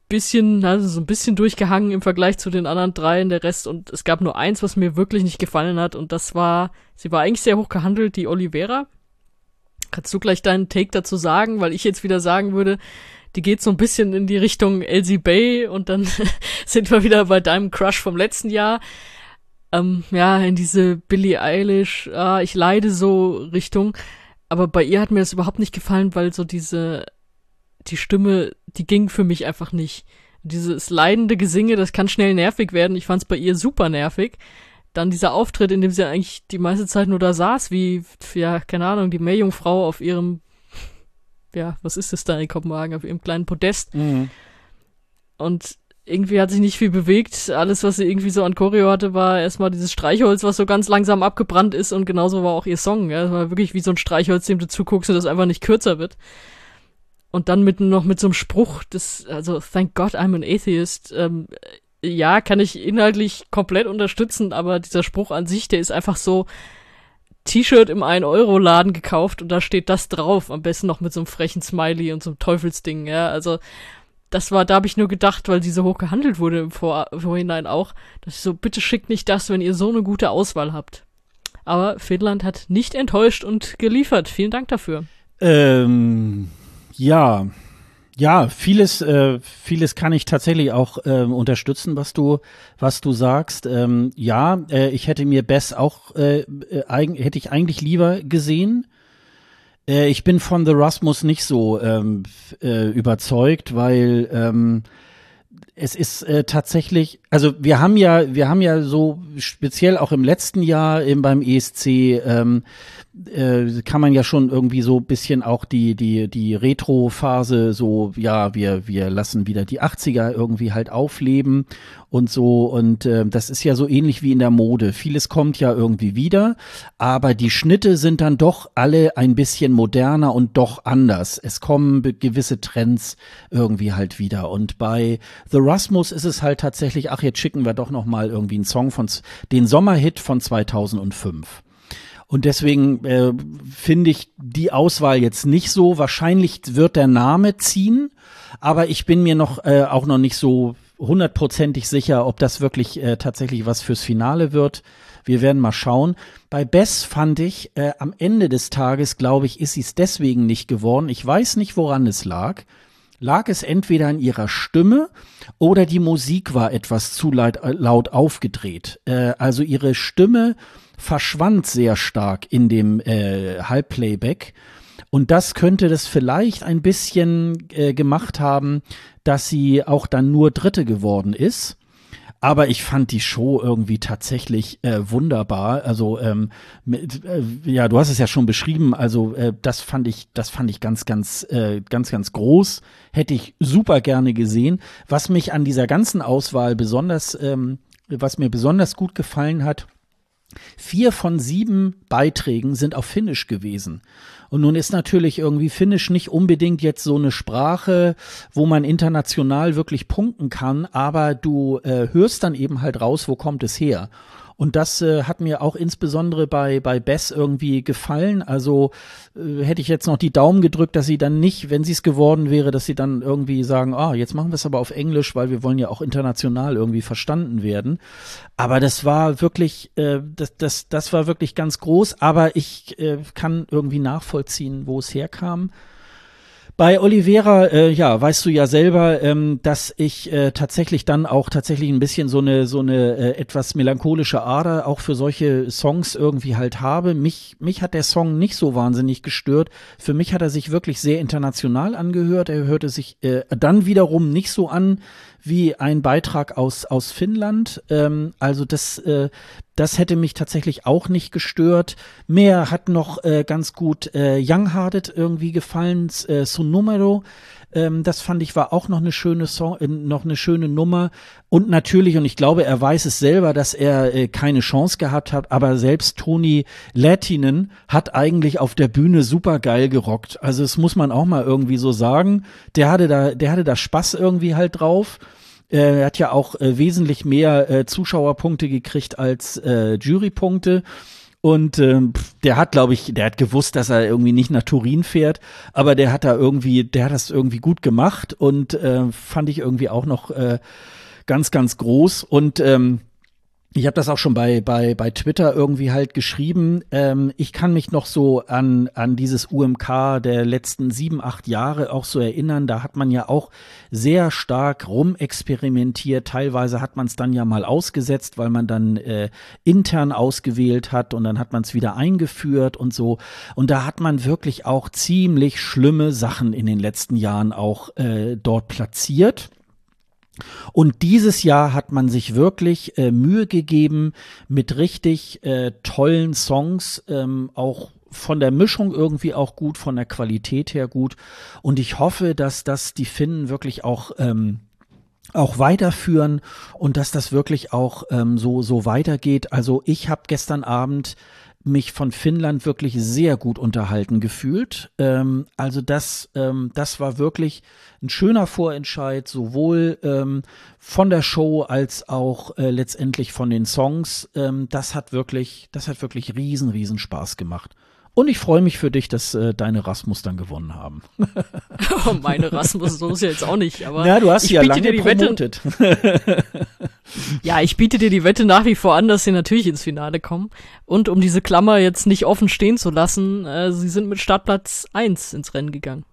bisschen, also so ein bisschen durchgehangen im Vergleich zu den anderen dreien, der Rest. Und es gab nur eins, was mir wirklich nicht gefallen hat. Und das war, sie war eigentlich sehr hoch gehandelt, die Olivera. Kannst du gleich deinen Take dazu sagen? Weil ich jetzt wieder sagen würde, die geht so ein bisschen in die Richtung Elsie Bay und dann *laughs* sind wir wieder bei deinem Crush vom letzten Jahr. Ähm, ja, in diese Billie Eilish, ah, ich leide so Richtung. Aber bei ihr hat mir das überhaupt nicht gefallen, weil so diese die Stimme, die ging für mich einfach nicht. Dieses leidende Gesinge, das kann schnell nervig werden. Ich fand es bei ihr super nervig. Dann dieser Auftritt, in dem sie eigentlich die meiste Zeit nur da saß, wie, ja, keine Ahnung, die Meerjungfrau auf ihrem, ja, was ist das da in Kopenhagen, auf ihrem kleinen Podest. Mhm. Und irgendwie hat sich nicht viel bewegt. Alles, was sie irgendwie so an Choreo hatte, war erstmal dieses Streichholz, was so ganz langsam abgebrannt ist und genauso war auch ihr Song. Ja. Es war wirklich wie so ein Streichholz, dem du zuguckst und das einfach nicht kürzer wird. Und dann mit, noch mit so einem Spruch, das, also, thank God I'm an Atheist, ähm, ja, kann ich inhaltlich komplett unterstützen, aber dieser Spruch an sich, der ist einfach so T-Shirt im 1-Euro-Laden gekauft und da steht das drauf, am besten noch mit so einem frechen Smiley und so einem Teufelsding, ja, also das war, da habe ich nur gedacht, weil sie so hoch gehandelt wurde im Vor Vorhinein auch, dass ich so, bitte schickt nicht das, wenn ihr so eine gute Auswahl habt. Aber Finnland hat nicht enttäuscht und geliefert. Vielen Dank dafür. Ähm, ja, ja, vieles, äh, vieles kann ich tatsächlich auch äh, unterstützen, was du, was du sagst. Ähm, ja, äh, ich hätte mir Bess auch, äh, äh, hätte ich eigentlich lieber gesehen. Äh, ich bin von The Rasmus nicht so ähm, äh, überzeugt, weil ähm, es ist äh, tatsächlich, also wir haben ja, wir haben ja so speziell auch im letzten Jahr eben beim ESC ähm, äh, kann man ja schon irgendwie so bisschen auch die, die, die Retro-Phase so, ja, wir, wir lassen wieder die 80er irgendwie halt aufleben und so. Und äh, das ist ja so ähnlich wie in der Mode. Vieles kommt ja irgendwie wieder, aber die Schnitte sind dann doch alle ein bisschen moderner und doch anders. Es kommen gewisse Trends irgendwie halt wieder. Und bei The Rasmus ist es halt tatsächlich, ach, jetzt schicken wir doch noch mal irgendwie einen Song von den Sommerhit von 2005. Und deswegen äh, finde ich die Auswahl jetzt nicht so. Wahrscheinlich wird der Name ziehen, aber ich bin mir noch äh, auch noch nicht so hundertprozentig sicher, ob das wirklich äh, tatsächlich was fürs Finale wird. Wir werden mal schauen. Bei Bess fand ich, äh, am Ende des Tages, glaube ich, ist sie es deswegen nicht geworden. Ich weiß nicht, woran es lag. Lag es entweder an ihrer Stimme oder die Musik war etwas zu laut, äh, laut aufgedreht. Äh, also ihre Stimme verschwand sehr stark in dem äh, Halbplayback. Und das könnte das vielleicht ein bisschen äh, gemacht haben, dass sie auch dann nur Dritte geworden ist. Aber ich fand die Show irgendwie tatsächlich äh, wunderbar. Also ähm, mit, äh, ja, du hast es ja schon beschrieben. Also äh, das fand ich, das fand ich ganz, ganz, äh, ganz, ganz groß. Hätte ich super gerne gesehen. Was mich an dieser ganzen Auswahl besonders, ähm, was mir besonders gut gefallen hat, Vier von sieben Beiträgen sind auf Finnisch gewesen. Und nun ist natürlich irgendwie Finnisch nicht unbedingt jetzt so eine Sprache, wo man international wirklich punkten kann, aber du äh, hörst dann eben halt raus, wo kommt es her. Und das äh, hat mir auch insbesondere bei, bei Bess irgendwie gefallen. Also äh, hätte ich jetzt noch die Daumen gedrückt, dass sie dann nicht, wenn sie es geworden wäre, dass sie dann irgendwie sagen, ah, jetzt machen wir es aber auf Englisch, weil wir wollen ja auch international irgendwie verstanden werden. Aber das war wirklich, äh, das, das, das war wirklich ganz groß. Aber ich äh, kann irgendwie nachvollziehen, wo es herkam. Bei Oliveira, äh, ja, weißt du ja selber, ähm, dass ich äh, tatsächlich dann auch tatsächlich ein bisschen so eine so eine äh, etwas melancholische Ader auch für solche Songs irgendwie halt habe. Mich mich hat der Song nicht so wahnsinnig gestört. Für mich hat er sich wirklich sehr international angehört. Er hörte sich äh, dann wiederum nicht so an wie ein Beitrag aus, aus Finnland. Ähm, also das, äh, das hätte mich tatsächlich auch nicht gestört. Mehr hat noch äh, ganz gut äh, Young Hearted irgendwie gefallen, äh, Su Numero. Ähm, das fand ich war auch noch eine schöne Song, äh, noch eine schöne Nummer. Und natürlich, und ich glaube, er weiß es selber, dass er äh, keine Chance gehabt hat, aber selbst Toni Latinen hat eigentlich auf der Bühne super geil gerockt. Also das muss man auch mal irgendwie so sagen. Der hatte da, der hatte da Spaß irgendwie halt drauf. Äh, er hat ja auch äh, wesentlich mehr äh, Zuschauerpunkte gekriegt als äh, Jurypunkte. Und ähm, der hat, glaube ich, der hat gewusst, dass er irgendwie nicht nach Turin fährt, aber der hat da irgendwie, der hat das irgendwie gut gemacht und äh, fand ich irgendwie auch noch äh, ganz, ganz groß. Und ähm, ich habe das auch schon bei, bei, bei Twitter irgendwie halt geschrieben. Ähm, ich kann mich noch so an, an dieses UMK der letzten sieben, acht Jahre auch so erinnern. Da hat man ja auch sehr stark rumexperimentiert. Teilweise hat man es dann ja mal ausgesetzt, weil man dann äh, intern ausgewählt hat und dann hat man es wieder eingeführt und so. Und da hat man wirklich auch ziemlich schlimme Sachen in den letzten Jahren auch äh, dort platziert. Und dieses Jahr hat man sich wirklich äh, Mühe gegeben mit richtig äh, tollen Songs, ähm, auch von der Mischung irgendwie auch gut, von der Qualität her gut. Und ich hoffe, dass das die Finnen wirklich auch ähm, auch weiterführen und dass das wirklich auch ähm, so so weitergeht. Also ich habe gestern Abend mich von Finnland wirklich sehr gut unterhalten gefühlt. Ähm, also das, ähm, das war wirklich ein schöner Vorentscheid, sowohl ähm, von der Show als auch äh, letztendlich von den Songs. Ähm, das hat wirklich, das hat wirklich riesen, riesen Spaß gemacht. Und ich freue mich für dich, dass äh, deine Rasmus dann gewonnen haben. *laughs* oh, meine Rasmus, so ist ja jetzt auch nicht. Aber ja, du hast ja lange promotet. *laughs* ja, ich biete dir die Wette nach wie vor an, dass sie natürlich ins Finale kommen. Und um diese Klammer jetzt nicht offen stehen zu lassen, äh, sie sind mit Startplatz 1 ins Rennen gegangen.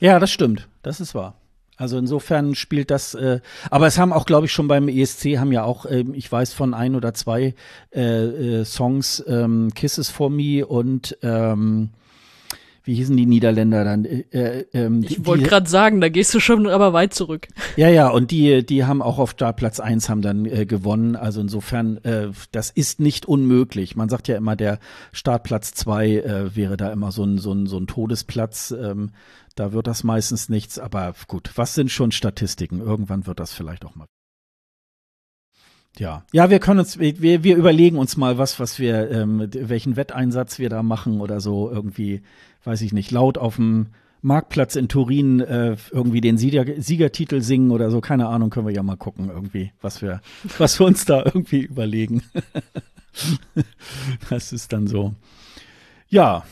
Ja, das stimmt. Das ist wahr. Also insofern spielt das, äh, aber es haben auch, glaube ich, schon beim ESC haben ja auch, äh, ich weiß von ein oder zwei äh, äh, Songs, ähm, Kisses for Me und ähm, wie hießen die Niederländer dann? Äh, äh, ähm, ich wollte gerade sagen, da gehst du schon aber weit zurück. Ja, ja, und die, die haben auch auf Startplatz eins haben dann äh, gewonnen. Also insofern, äh, das ist nicht unmöglich. Man sagt ja immer, der Startplatz zwei äh, wäre da immer so ein, so ein, so ein Todesplatz. Da wird das meistens nichts, aber gut, was sind schon Statistiken? Irgendwann wird das vielleicht auch mal. Ja, ja, wir können uns, wir, wir überlegen uns mal was, was wir, ähm, welchen Wetteinsatz wir da machen oder so irgendwie, weiß ich nicht, laut auf dem Marktplatz in Turin äh, irgendwie den Sieger, Siegertitel singen oder so, keine Ahnung, können wir ja mal gucken irgendwie, was wir, *laughs* was wir uns da irgendwie überlegen. *laughs* das ist dann so. Ja,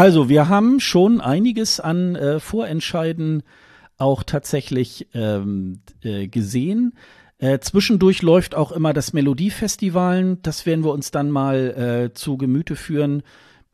also, wir haben schon einiges an äh, Vorentscheiden auch tatsächlich ähm, äh, gesehen. Äh, zwischendurch läuft auch immer das Melodiefestival. Das werden wir uns dann mal äh, zu Gemüte führen.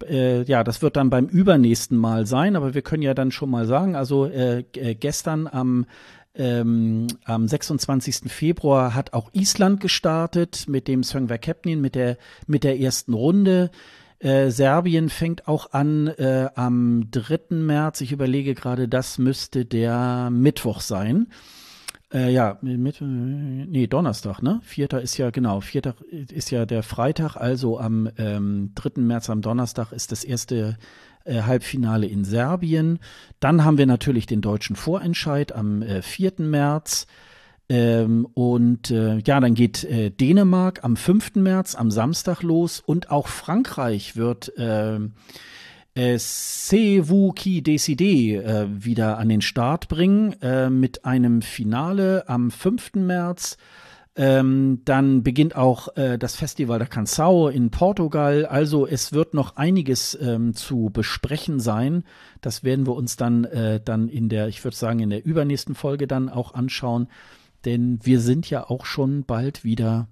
Äh, ja, das wird dann beim übernächsten Mal sein, aber wir können ja dann schon mal sagen, also äh gestern am ähm, am 26. Februar hat auch Island gestartet mit dem Söngver Kepnin, mit der, mit der ersten Runde. Äh, Serbien fängt auch an äh, am 3. März. Ich überlege gerade, das müsste der Mittwoch sein. Äh, ja, mit, nee, Donnerstag, ne? Vierter ist ja, genau, vierter ist ja der Freitag, also am ähm, 3. März, am Donnerstag ist das erste äh, Halbfinale in Serbien. Dann haben wir natürlich den deutschen Vorentscheid am äh, 4. März. Ähm, und äh, ja, dann geht äh, Dänemark am 5. März, am Samstag los und auch Frankreich wird äh, äh, C'est qui décide äh, wieder an den Start bringen äh, mit einem Finale am 5. März. Ähm, dann beginnt auch äh, das Festival der Canção in Portugal. Also es wird noch einiges ähm, zu besprechen sein. Das werden wir uns dann, äh, dann in der, ich würde sagen, in der übernächsten Folge dann auch anschauen denn wir sind ja auch schon bald wieder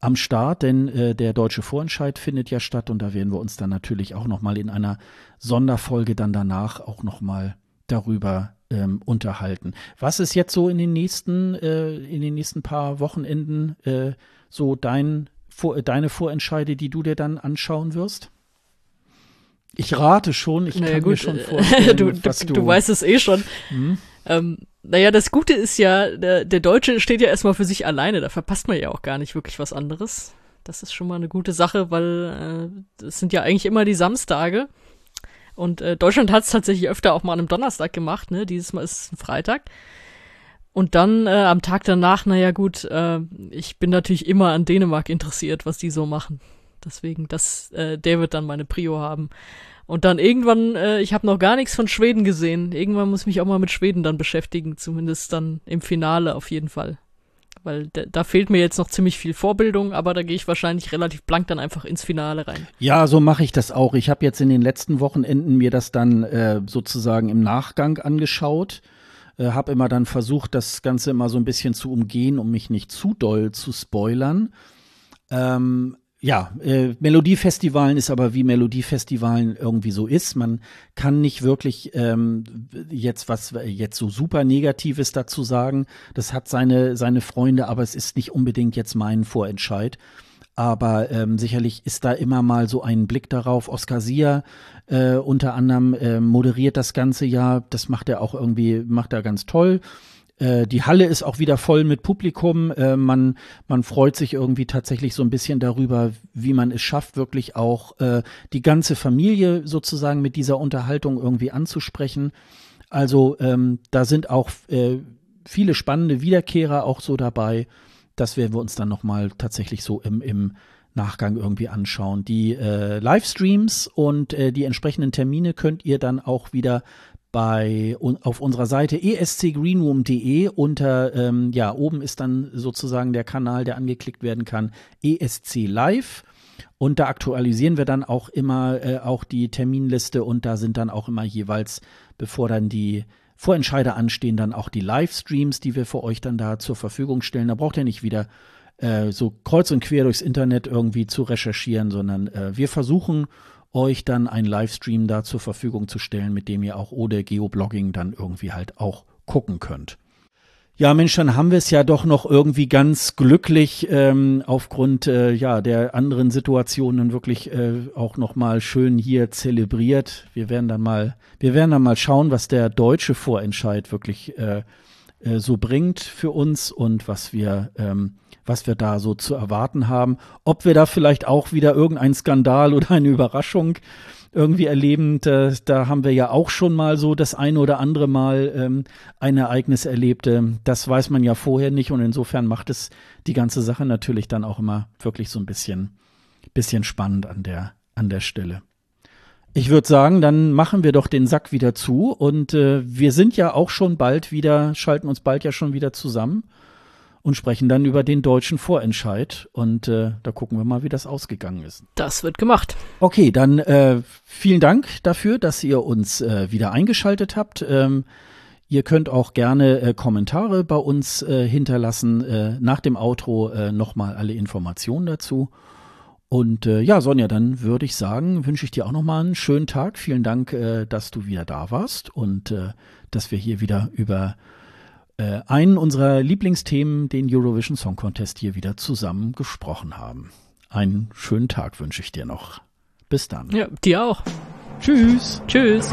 am Start, denn äh, der deutsche Vorentscheid findet ja statt und da werden wir uns dann natürlich auch noch mal in einer Sonderfolge dann danach auch noch mal darüber ähm, unterhalten. Was ist jetzt so in den nächsten äh, in den nächsten paar Wochenenden äh, so dein vor, deine Vorentscheide, die du dir dann anschauen wirst? Ich rate schon, ich naja, kann gut. mir schon vorstellen, *laughs* du, was du, du weißt es eh schon. Hm? Ähm, naja, das Gute ist ja, der, der Deutsche steht ja erstmal für sich alleine, da verpasst man ja auch gar nicht wirklich was anderes. Das ist schon mal eine gute Sache, weil äh, das sind ja eigentlich immer die Samstage. Und äh, Deutschland hat es tatsächlich öfter auch mal an einem Donnerstag gemacht, ne? Dieses Mal ist es ein Freitag. Und dann äh, am Tag danach, naja gut, äh, ich bin natürlich immer an Dänemark interessiert, was die so machen. Deswegen, das, äh, der wird dann meine Prio haben. Und dann irgendwann, äh, ich habe noch gar nichts von Schweden gesehen. Irgendwann muss ich mich auch mal mit Schweden dann beschäftigen, zumindest dann im Finale auf jeden Fall. weil da fehlt mir jetzt noch ziemlich viel Vorbildung, aber da gehe ich wahrscheinlich relativ blank dann einfach ins Finale rein. Ja, so mache ich das auch. Ich habe jetzt in den letzten Wochenenden mir das dann äh, sozusagen im Nachgang angeschaut. Äh, habe immer dann versucht, das Ganze immer so ein bisschen zu umgehen, um mich nicht zu doll zu spoilern. Ähm, ja, äh, Melodiefestivalen ist aber wie Melodiefestivalen irgendwie so ist. Man kann nicht wirklich ähm, jetzt was jetzt so super Negatives dazu sagen. Das hat seine seine Freunde, aber es ist nicht unbedingt jetzt mein Vorentscheid. Aber ähm, sicherlich ist da immer mal so ein Blick darauf. Oscar Sia äh, unter anderem äh, moderiert das ganze Jahr. Das macht er auch irgendwie, macht er ganz toll. Äh, die Halle ist auch wieder voll mit Publikum. Äh, man, man freut sich irgendwie tatsächlich so ein bisschen darüber, wie man es schafft, wirklich auch äh, die ganze Familie sozusagen mit dieser Unterhaltung irgendwie anzusprechen. Also ähm, da sind auch äh, viele spannende Wiederkehrer auch so dabei. Das werden wir uns dann nochmal tatsächlich so im, im Nachgang irgendwie anschauen. Die äh, Livestreams und äh, die entsprechenden Termine könnt ihr dann auch wieder bei auf unserer Seite escgreenroom.de unter ähm, ja oben ist dann sozusagen der Kanal, der angeklickt werden kann, ESC Live. Und da aktualisieren wir dann auch immer äh, auch die Terminliste. Und da sind dann auch immer jeweils, bevor dann die Vorentscheider anstehen, dann auch die Livestreams, die wir für euch dann da zur Verfügung stellen. Da braucht ihr nicht wieder äh, so kreuz und quer durchs Internet irgendwie zu recherchieren, sondern äh, wir versuchen euch dann einen Livestream da zur Verfügung zu stellen, mit dem ihr auch ohne Geoblogging dann irgendwie halt auch gucken könnt. Ja, Mensch, dann haben wir es ja doch noch irgendwie ganz glücklich ähm, aufgrund äh, ja der anderen Situationen wirklich äh, auch noch mal schön hier zelebriert. Wir werden dann mal, wir werden dann mal schauen, was der deutsche Vorentscheid wirklich äh, äh, so bringt für uns und was wir ähm, was wir da so zu erwarten haben. Ob wir da vielleicht auch wieder irgendeinen Skandal oder eine Überraschung irgendwie erleben, da, da haben wir ja auch schon mal so das eine oder andere Mal ähm, ein Ereignis erlebt. Ähm, das weiß man ja vorher nicht und insofern macht es die ganze Sache natürlich dann auch immer wirklich so ein bisschen, bisschen spannend an der, an der Stelle. Ich würde sagen, dann machen wir doch den Sack wieder zu und äh, wir sind ja auch schon bald wieder, schalten uns bald ja schon wieder zusammen und sprechen dann über den deutschen Vorentscheid. Und äh, da gucken wir mal, wie das ausgegangen ist. Das wird gemacht. Okay, dann äh, vielen Dank dafür, dass ihr uns äh, wieder eingeschaltet habt. Ähm, ihr könnt auch gerne äh, Kommentare bei uns äh, hinterlassen. Äh, nach dem Outro äh, nochmal alle Informationen dazu. Und äh, ja, Sonja, dann würde ich sagen, wünsche ich dir auch nochmal einen schönen Tag. Vielen Dank, äh, dass du wieder da warst und äh, dass wir hier wieder über äh, einen unserer Lieblingsthemen, den Eurovision Song Contest, hier wieder zusammen gesprochen haben. Einen schönen Tag wünsche ich dir noch. Bis dann. Ja, dir auch. Tschüss. Tschüss.